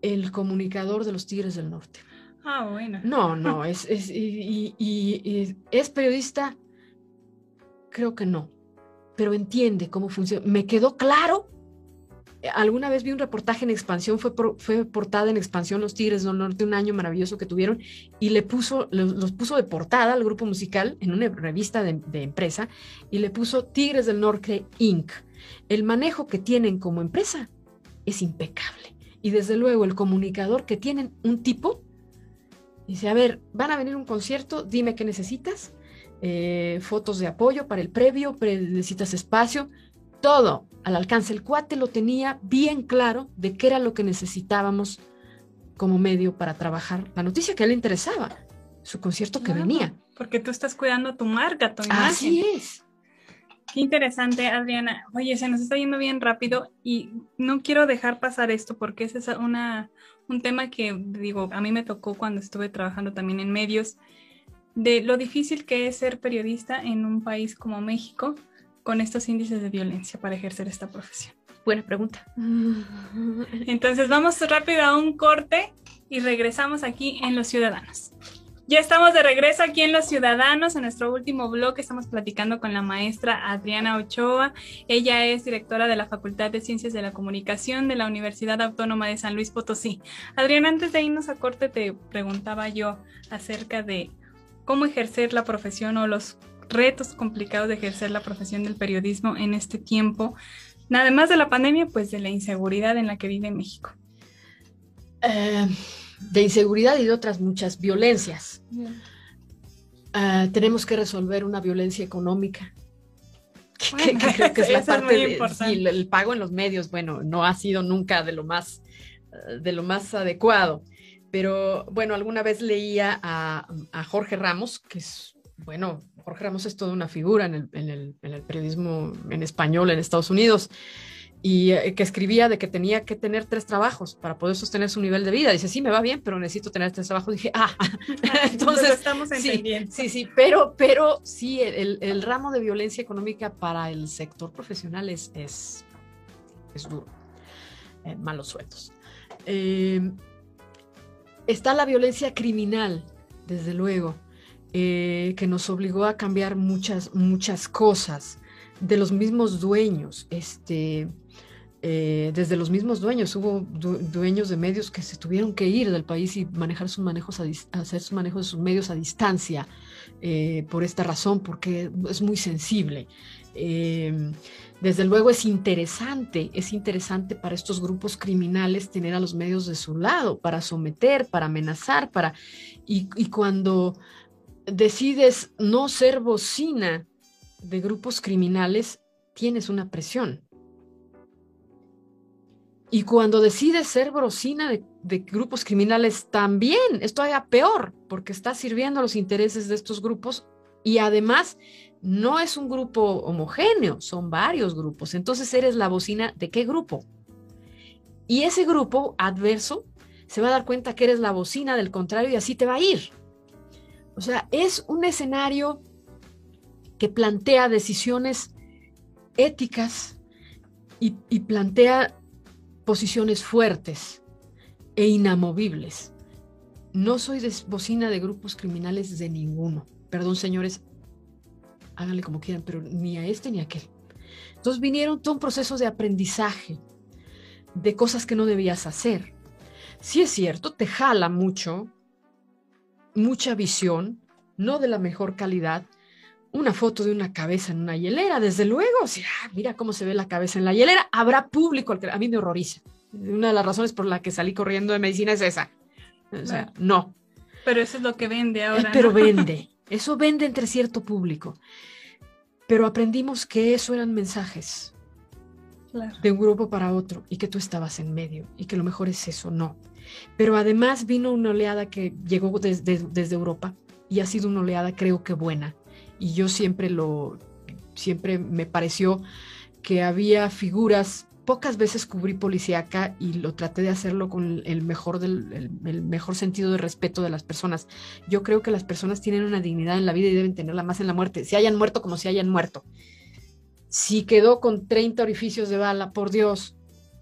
el comunicador de los Tigres del Norte.
Ah, bueno.
No, no, es, es y, es periodista, creo que no pero entiende cómo funciona. Me quedó claro. Alguna vez vi un reportaje en expansión, fue, fue portada en expansión Los Tigres del Norte, un año maravilloso que tuvieron, y le puso, los, puso de portada al grupo musical en una revista de, de empresa, y le puso Tigres del Norte Inc. El manejo que tienen como empresa es impecable. Y desde luego el comunicador que tienen un tipo, dice, a ver, van a venir un concierto, dime qué necesitas, eh, fotos de apoyo para el previo, necesitas espacio, todo al alcance. El cuate lo tenía bien claro de qué era lo que necesitábamos como medio para trabajar la noticia que a él le interesaba, su concierto que venía.
Porque tú estás cuidando tu marca, tu
imagen. Así es.
Qué interesante, Adriana. Oye, se nos está yendo bien rápido y no quiero dejar pasar esto porque ese es una, un tema que, digo, a mí me tocó cuando estuve trabajando también en medios de lo difícil que es ser periodista en un país como México con estos índices de violencia para ejercer esta profesión?
Buena pregunta.
Entonces vamos rápido a un corte y regresamos aquí en Los Ciudadanos. Ya estamos de regreso aquí en Los Ciudadanos. En nuestro último blog estamos platicando con la maestra Adriana Ochoa. Ella es directora de la Facultad de Ciencias de la Comunicación de la Universidad Autónoma de San Luis Potosí. Adriana, antes de irnos a corte te preguntaba yo acerca de cómo ejercer la profesión o los retos complicados de ejercer la profesión del periodismo en este tiempo. Además de la pandemia, pues de la inseguridad en la que vive México.
Eh, de inseguridad y de otras muchas violencias. Ah, tenemos que resolver una violencia económica. que, creo que es la parte de, el, pago en los medios, bueno, no ha sido nunca de lo más, eh, de lo más adecuado. Pero bueno, alguna vez leía a, Jorge Ramos, que es, bueno, Jorge Ramos es toda una figura en el, en el, en el periodismo en español en Estados Unidos y eh, que escribía de que tenía que tener tres trabajos para poder sostener su nivel de vida. Dice, sí, me va bien, pero necesito tener tres trabajos. Dije, ah, entonces
estamos entendiendo.
Sí, sí, pero, pero sí, el, el, ramo de violencia económica para el sector profesional es, es, es duro. Eh, malos sueldos. Eh, está la violencia criminal, desde luego, que nos obligó a cambiar muchas, muchas cosas de los mismos dueños. Este, eh, desde los mismos dueños, hubo dueños de medios que se tuvieron que ir del país y manejar sus manejos a hacer su manejo de sus medios a distancia eh, por esta razón, porque es muy sensible. Em, desde luego es interesante, es interesante para estos grupos criminales tener a los medios de su lado, para someter, para amenazar, para... Y cuando decides no ser bocina de grupos criminales, tienes una presión y cuando decides ser brocina de, grupos criminales, también es todavía peor, porque está sirviendo a los intereses de estos grupos y además no es un grupo homogéneo, son varios grupos. Entonces eres la bocina de qué grupo. Y ese grupo adverso se va a dar cuenta que eres la bocina del contrario y así te va a ir. O sea, es un escenario que plantea decisiones éticas y plantea posiciones fuertes e inamovibles. No soy de bocina de grupos criminales de ninguno. Perdón, señores, háganle como quieran, pero ni a este ni a aquel. Entonces vinieron todo un proceso de aprendizaje, de cosas que no debías hacer. Sí es cierto, te jala mucho, mucha visión, no de la mejor calidad, una foto de una cabeza en una hielera, desde luego, o sea, mira cómo se ve la cabeza en la hielera, habrá público, al que, a mí me horroriza. Una de las razones por la que salí corriendo de medicina es esa. O sea, no.
Pero eso es lo que vende ahora.
pero vende, eso vende entre cierto público. Pero aprendimos que eso eran mensajes de un grupo para otro y que tú estabas en medio y que lo mejor es eso, no. Pero además vino una oleada que llegó desde, desde Europa y ha sido una oleada creo que buena y yo siempre lo, siempre me pareció que había figuras, pocas veces cubrí policíaca y lo traté de hacerlo con el mejor, del, el, mejor sentido de respeto de las personas. Yo creo que las personas tienen una dignidad en la vida y deben tenerla más en la muerte, si hayan muerto como si hayan muerto. Si quedó con 30 orificios de bala, por Dios,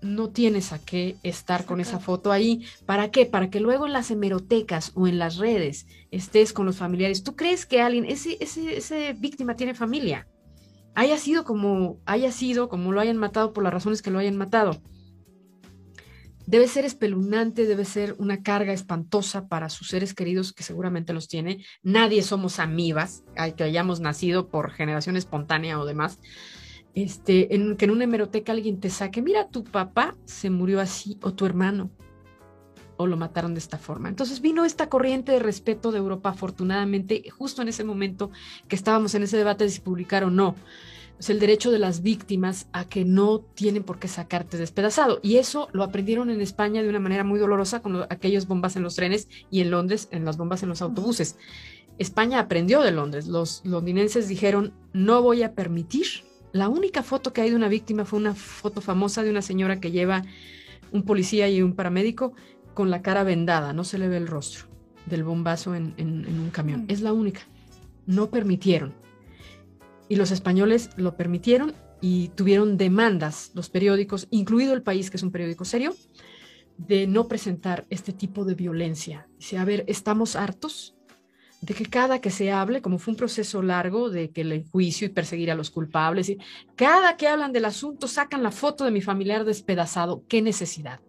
no tienes a qué estar con esa foto ahí. ¿Para qué? Para que luego en las hemerotecas o en las redes estés con los familiares. ¿Tú crees que alguien, ese, ese, ese víctima tiene familia? Haya sido como haya sido, como lo hayan matado por las razones que lo hayan matado. Debe ser espeluznante, debe ser una carga espantosa para sus seres queridos que seguramente los tiene. Nadie somos amibas, que hayamos nacido por generación espontánea o demás este, en, que en una hemeroteca alguien te saque, mira, tu papá se murió así, o tu hermano, o lo mataron de esta forma. Entonces vino esta corriente de respeto de Europa, afortunadamente, justo en ese momento que estábamos en ese debate de si publicar o no. Es el derecho de las víctimas a que no tienen por qué sacarte despedazado. Y eso lo aprendieron en España de una manera muy dolorosa con aquellos bombas en los trenes y en Londres en las bombas en los autobuses. España aprendió de Londres. Los londinenses dijeron, no voy a permitir la única foto que hay de una víctima fue una foto famosa de una señora que lleva un policía y un paramédico con la cara vendada, no se le ve el rostro del bombazo en, un camión. Mm. Es la única. No permitieron. Y los españoles lo permitieron y tuvieron demandas, los periódicos, incluido El País, que es un periódico serio, de no presentar este tipo de violencia. Dice, a ver, estamos hartos de que cada que se hable, como fue un proceso largo de que el juicio y perseguir a los culpables, y cada que hablan del asunto sacan la foto de mi familiar despedazado, qué necesidad.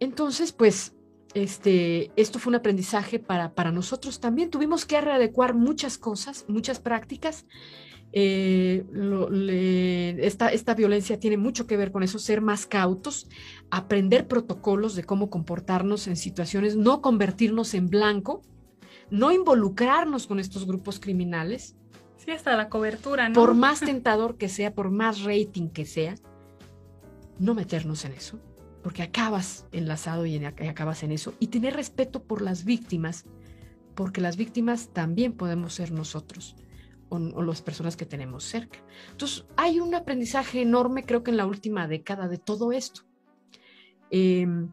Entonces, pues, este, esto fue un aprendizaje para, para nosotros también. Tuvimos que readecuar muchas cosas, muchas prácticas. Eh, esta, esta violencia tiene mucho que ver con eso, ser más cautos, aprender protocolos de cómo comportarnos en situaciones, no convertirnos en blanco, no involucrarnos con estos grupos criminales.
Sí, hasta la cobertura, ¿no?
Por más tentador que sea, por más rating que sea, no meternos en eso porque acabas enlazado y, acabas en eso, y tener respeto por las víctimas, porque las víctimas también podemos ser nosotros o, las personas que tenemos cerca. Entonces, hay un aprendizaje enorme, creo que en la última década, de todo esto. Em,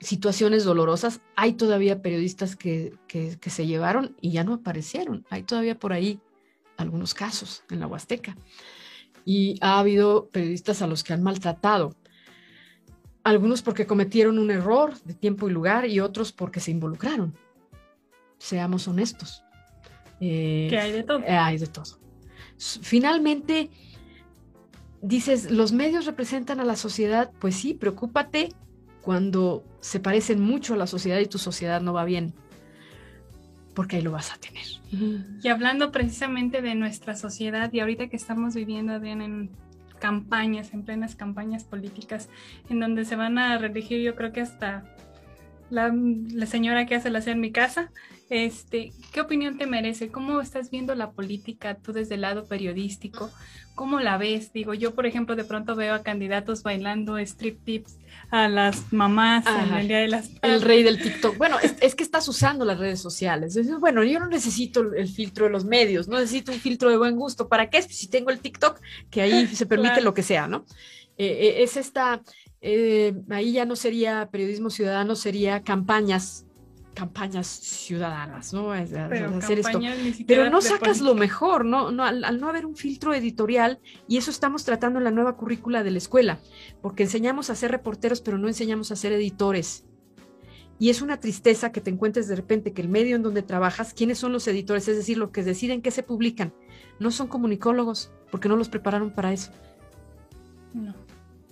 situaciones dolorosas, hay todavía periodistas que, que, que se llevaron y ya no aparecieron, hay todavía por ahí algunos casos en la Huasteca. Y ha habido periodistas a los que han maltratado algunos porque cometieron un error de tiempo y lugar y otros porque se involucraron. Seamos honestos.
Eh, que hay de todo.
Eh, hay de todo. Finalmente, dices, los medios representan a la sociedad, pues sí, preocúpate cuando se parecen mucho a la sociedad y tu sociedad no va bien, porque ahí lo vas a tener.
Y hablando precisamente de nuestra sociedad y ahorita que estamos viviendo, bien en campañas, en plenas campañas políticas, en donde se van a redigir, yo creo que hasta la, señora que hace la en mi casa. Este, ¿Qué opinión te merece? ¿Cómo estás viendo la política tú desde el lado periodístico? ¿Cómo la ves? Digo, yo por ejemplo de pronto veo a candidatos bailando strip tips a las mamás en el Día de las
El rey del TikTok. Bueno, es, que estás usando las redes sociales. bueno, yo no necesito el filtro de los medios, no necesito un filtro de buen gusto. ¿Para qué? Si tengo el TikTok, que ahí se permite lo que sea, ¿no? Eh, eh, es esta, eh, ahí ya no sería periodismo ciudadano, sería campañas campañas ciudadanas, ¿no?
Pero, hacer esto.
Pero no sacas lo mejor, ¿no? no al, no haber un filtro editorial, y eso estamos tratando en la nueva currícula de la escuela, porque enseñamos a ser reporteros, pero no enseñamos a ser editores. Y es una tristeza que te encuentres de repente que el medio en donde trabajas, ¿quiénes son los editores? Es decir, los que deciden qué se publican. No son comunicólogos, porque no los prepararon para eso.
No.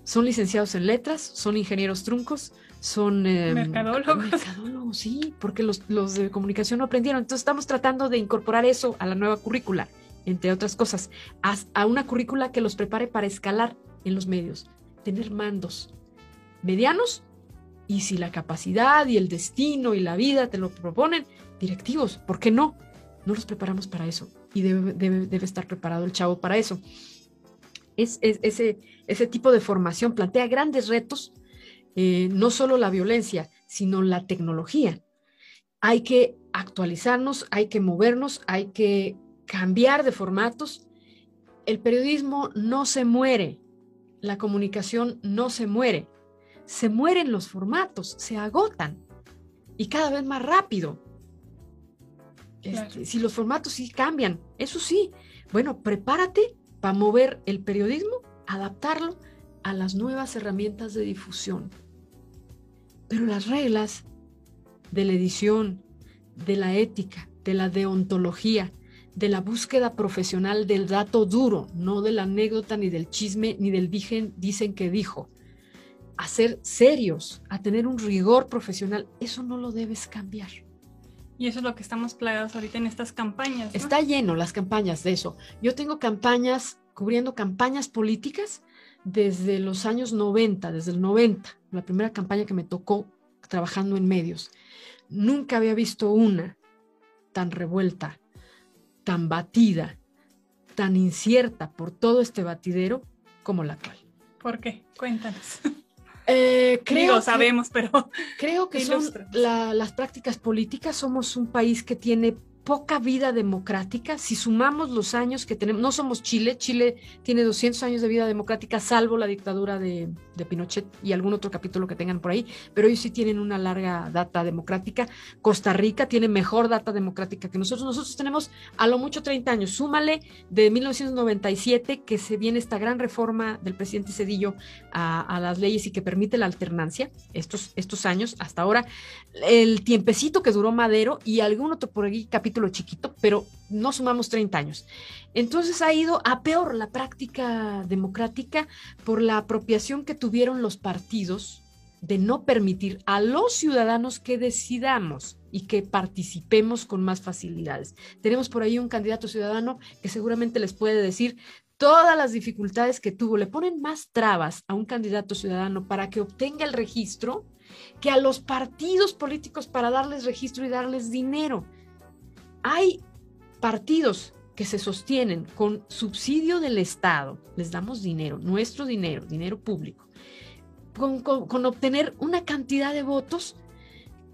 Son licenciados en letras, son ingenieros truncos, son...
Eh, mercadólogos.
Mercadólogos, sí, porque los, los, de comunicación no aprendieron. Entonces estamos tratando de incorporar eso a la nueva currícula, entre otras cosas, a, a una currícula que los prepare para escalar en los medios, tener mandos medianos y si la capacidad y el destino y la vida te lo proponen, directivos, ¿por qué no? No los preparamos para eso y debe, debe, debe estar preparado el chavo para eso. Es, es, ese, ese tipo de formación plantea grandes retos eh, no solo la violencia, sino la tecnología. Hay que actualizarnos, hay que movernos, hay que cambiar de formatos. El periodismo no se muere, la comunicación no se muere, se mueren los formatos, se agotan y cada vez más rápido. Este, si los formatos sí cambian, eso sí, bueno, prepárate para mover el periodismo, adaptarlo a las nuevas herramientas de difusión. Pero las reglas de la edición, de la ética, de la deontología, de la búsqueda profesional del dato duro, no de la anécdota, ni del chisme, ni del dicen, dicen que dijo. A ser serios, a tener un rigor profesional, eso no lo debes cambiar.
Y eso es lo que estamos plagados ahorita en estas campañas.
Está lleno las campañas de eso. Yo tengo campañas, cubriendo campañas políticas desde los años 90, desde el 90, la primera campaña que me tocó trabajando en medios. Nunca había visto una tan revuelta, tan batida, tan incierta por todo este batidero como la actual.
¿Por qué? Cuéntanos.
Eh, creo
sabemos, pero
creo que son las prácticas políticas. Somos un país que tiene poca vida democrática, si sumamos los años que tenemos, no somos Chile, Chile tiene 200 años de vida democrática, salvo la dictadura de, Pinochet y algún otro capítulo que tengan por ahí, pero ellos sí tienen una larga data democrática. Costa Rica tiene mejor data democrática que nosotros. Nosotros tenemos a lo mucho 30 años. Súmale de 1997 que se viene esta gran reforma del presidente Cedillo a, las leyes y que permite la alternancia, estos, estos años hasta ahora, el tiempecito que duró Madero y algún otro por aquí capítulo chiquito, pero no sumamos 30 años. Entonces ha ido a peor la práctica democrática por la apropiación que tuvieron los partidos de no permitir a los ciudadanos que decidamos y que participemos con más facilidades. Tenemos por ahí un candidato ciudadano que seguramente les puede decir todas las dificultades que tuvo. Le ponen más trabas a un candidato ciudadano para que obtenga el registro que a los partidos políticos para darles registro y darles dinero. Hay partidos que se sostienen con subsidio del Estado, les damos dinero, nuestro dinero, dinero público, con, obtener una cantidad de votos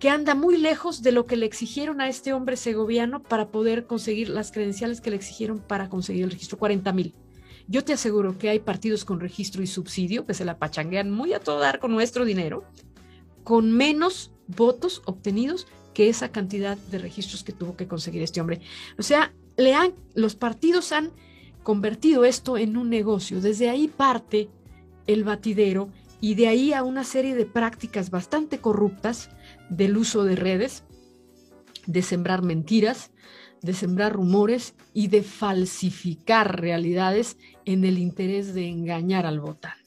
que anda muy lejos de lo que le exigieron a este hombre segoviano para poder conseguir las credenciales que le exigieron para conseguir el registro, 40 mil. Yo te aseguro que hay partidos con registro y subsidio que se la pachanguean muy a todo dar con nuestro dinero, con menos votos obtenidos que esa cantidad de registros que tuvo que conseguir este hombre. O sea, le han, los partidos han convertido esto en un negocio. Desde ahí parte el batidero y de ahí a una serie de prácticas bastante corruptas del uso de redes, de sembrar mentiras, de sembrar rumores y de falsificar realidades en el interés de engañar al votante.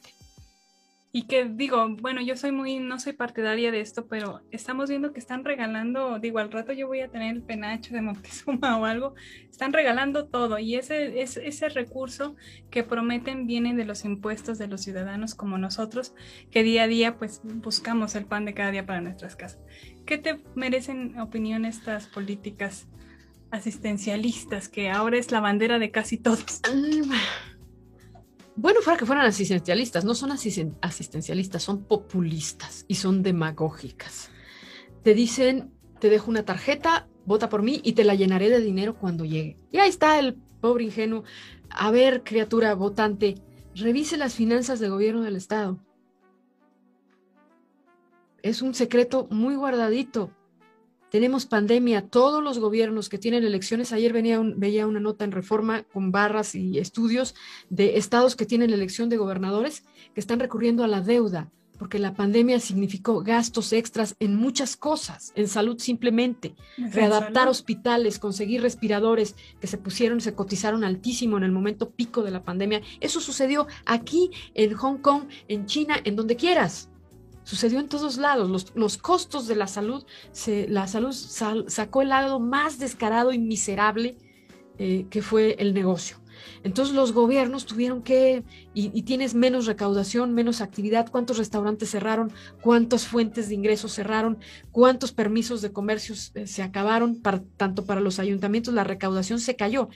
Y que digo, bueno, yo soy muy, no soy partidaria de esto, pero estamos viendo que están regalando, digo, al rato yo voy a tener el penacho de Moctezuma o algo, están regalando todo y ese, ese, ese recurso que prometen viene de los impuestos de los ciudadanos como nosotros, que día a día pues buscamos el pan de cada día para nuestras casas. ¿Qué te merecen opinión estas políticas asistencialistas que ahora es la bandera de casi todos?
Bueno, fuera que fueran asistencialistas, no son asistencialistas, son populistas y son demagógicas. Te dicen, te dejo una tarjeta, vota por mí y te la llenaré de dinero cuando llegue. Y ahí está el pobre ingenuo. A ver, criatura votante, revise las finanzas del gobierno del Estado. Es un secreto muy guardadito tenemos pandemia, todos los gobiernos que tienen elecciones, ayer venía veía una nota en reforma con barras y estudios de estados que tienen elección de gobernadores que están recurriendo a la deuda, porque la pandemia significó gastos extras en muchas cosas, en salud simplemente, readaptar hospitales, conseguir respiradores que se pusieron, se cotizaron altísimo en el momento pico de la pandemia. Eso sucedió aquí, en Hong Kong, en China, en donde quieras. Sucedió en todos lados. Los, costos de la salud, se, la salud sacó el lado más descarado y miserable eh, que fue el negocio. Entonces los gobiernos tuvieron que, y, tienes menos recaudación, menos actividad, cuántos restaurantes cerraron, cuántas fuentes de ingresos cerraron, cuántos permisos de comercio eh, se acabaron, tanto para los ayuntamientos, la recaudación se cayó.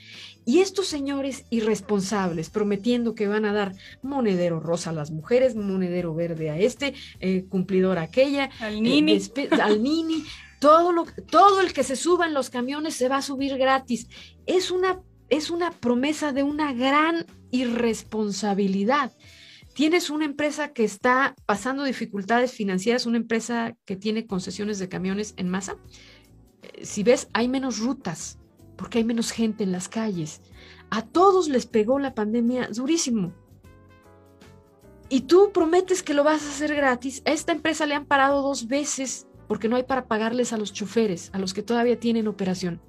Y estos señores irresponsables, prometiendo que van a dar monedero rosa a las mujeres, monedero verde a este, eh, cumplidor a aquella,
al nini,
al nini todo, lo, todo el que se suba en los camiones se va a subir gratis. Es una es una promesa de una gran irresponsabilidad. Tienes una empresa que está pasando dificultades financieras, una empresa que tiene concesiones de camiones en masa. Eh, si ves, hay menos rutas porque hay menos gente en las calles. A todos les pegó la pandemia durísimo. Y tú prometes que lo vas a hacer gratis. A esta empresa le han parado dos veces porque no hay para pagarles a los choferes, a los que todavía tienen operación.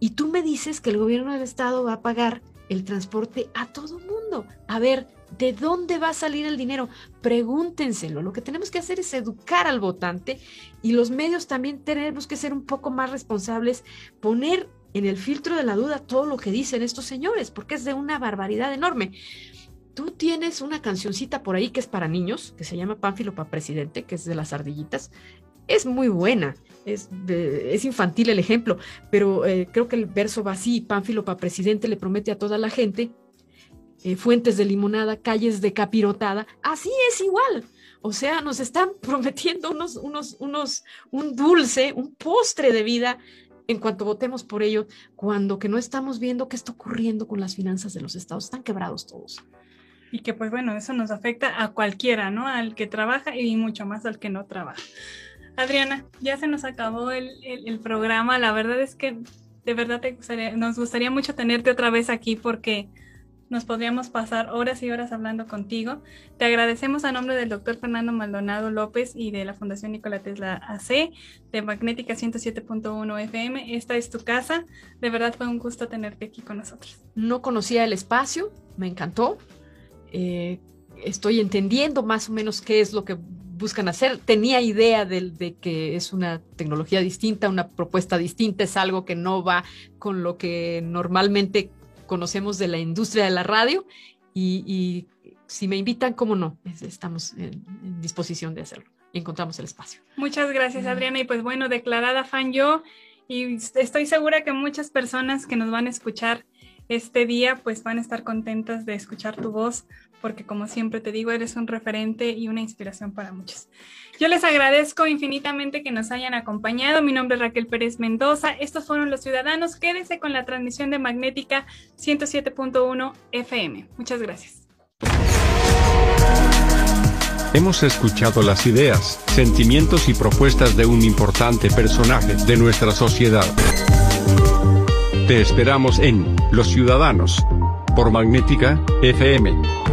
Y tú me dices que el gobierno del estado va a pagar el transporte a todo mundo. A ver, ¿de dónde va a salir el dinero? Pregúntenselo. Lo que tenemos que hacer es educar al votante y los medios también tenemos que ser un poco más responsables, poner en el filtro de la duda todo lo que dicen estos señores, porque es de una barbaridad enorme. Tú tienes una cancioncita por ahí que es para niños, que se llama Pánfilo para Presidente, que es de las ardillitas. Es muy buena es, infantil el ejemplo, pero eh, creo que el verso va así, Pánfilo para presidente le promete a toda la gente eh, fuentes de limonada, calles de capirotada, así es igual. O sea, nos están prometiendo unos, unos, unos, un dulce, un postre de vida en cuanto votemos por ello, cuando que no estamos viendo qué está ocurriendo con las finanzas de los estados. Están quebrados todos.
Y que pues bueno, eso nos afecta a cualquiera, ¿no? Al que trabaja y mucho más al que no trabaja. Adriana, ya se nos acabó el, el, programa. La verdad es que de verdad nos gustaría mucho tenerte otra vez aquí porque nos podríamos pasar horas y horas hablando contigo. Te agradecemos a nombre del doctor Fernando Maldonado López y de la Fundación Nikola Tesla AC, de Magnética 107.1 FM. Esta es tu casa. De verdad fue un gusto tenerte aquí con nosotros.
No conocía el espacio, me encantó. Eh, estoy entendiendo más o menos qué es lo que buscan hacer. Tenía idea de, que es una tecnología distinta, una propuesta distinta, es algo que no va con lo que normalmente conocemos de la industria de la radio y, si me invitan, cómo no, estamos en, disposición de hacerlo y encontramos el espacio.
Muchas gracias, Adriana. Y pues bueno, declarada fan yo y estoy segura que muchas personas que nos van a escuchar este día pues van a estar contentas de escuchar tu voz porque como siempre te digo, eres un referente y una inspiración para muchos. Yo les agradezco infinitamente que nos hayan acompañado. Mi nombre es Raquel Pérez Mendoza. Estos fueron los ciudadanos. Quédense con la transmisión de Magnética 107.1 FM. Muchas gracias.
Hemos escuchado las ideas, sentimientos y propuestas de un importante personaje de nuestra sociedad. Te esperamos en Los Ciudadanos por Magnética FM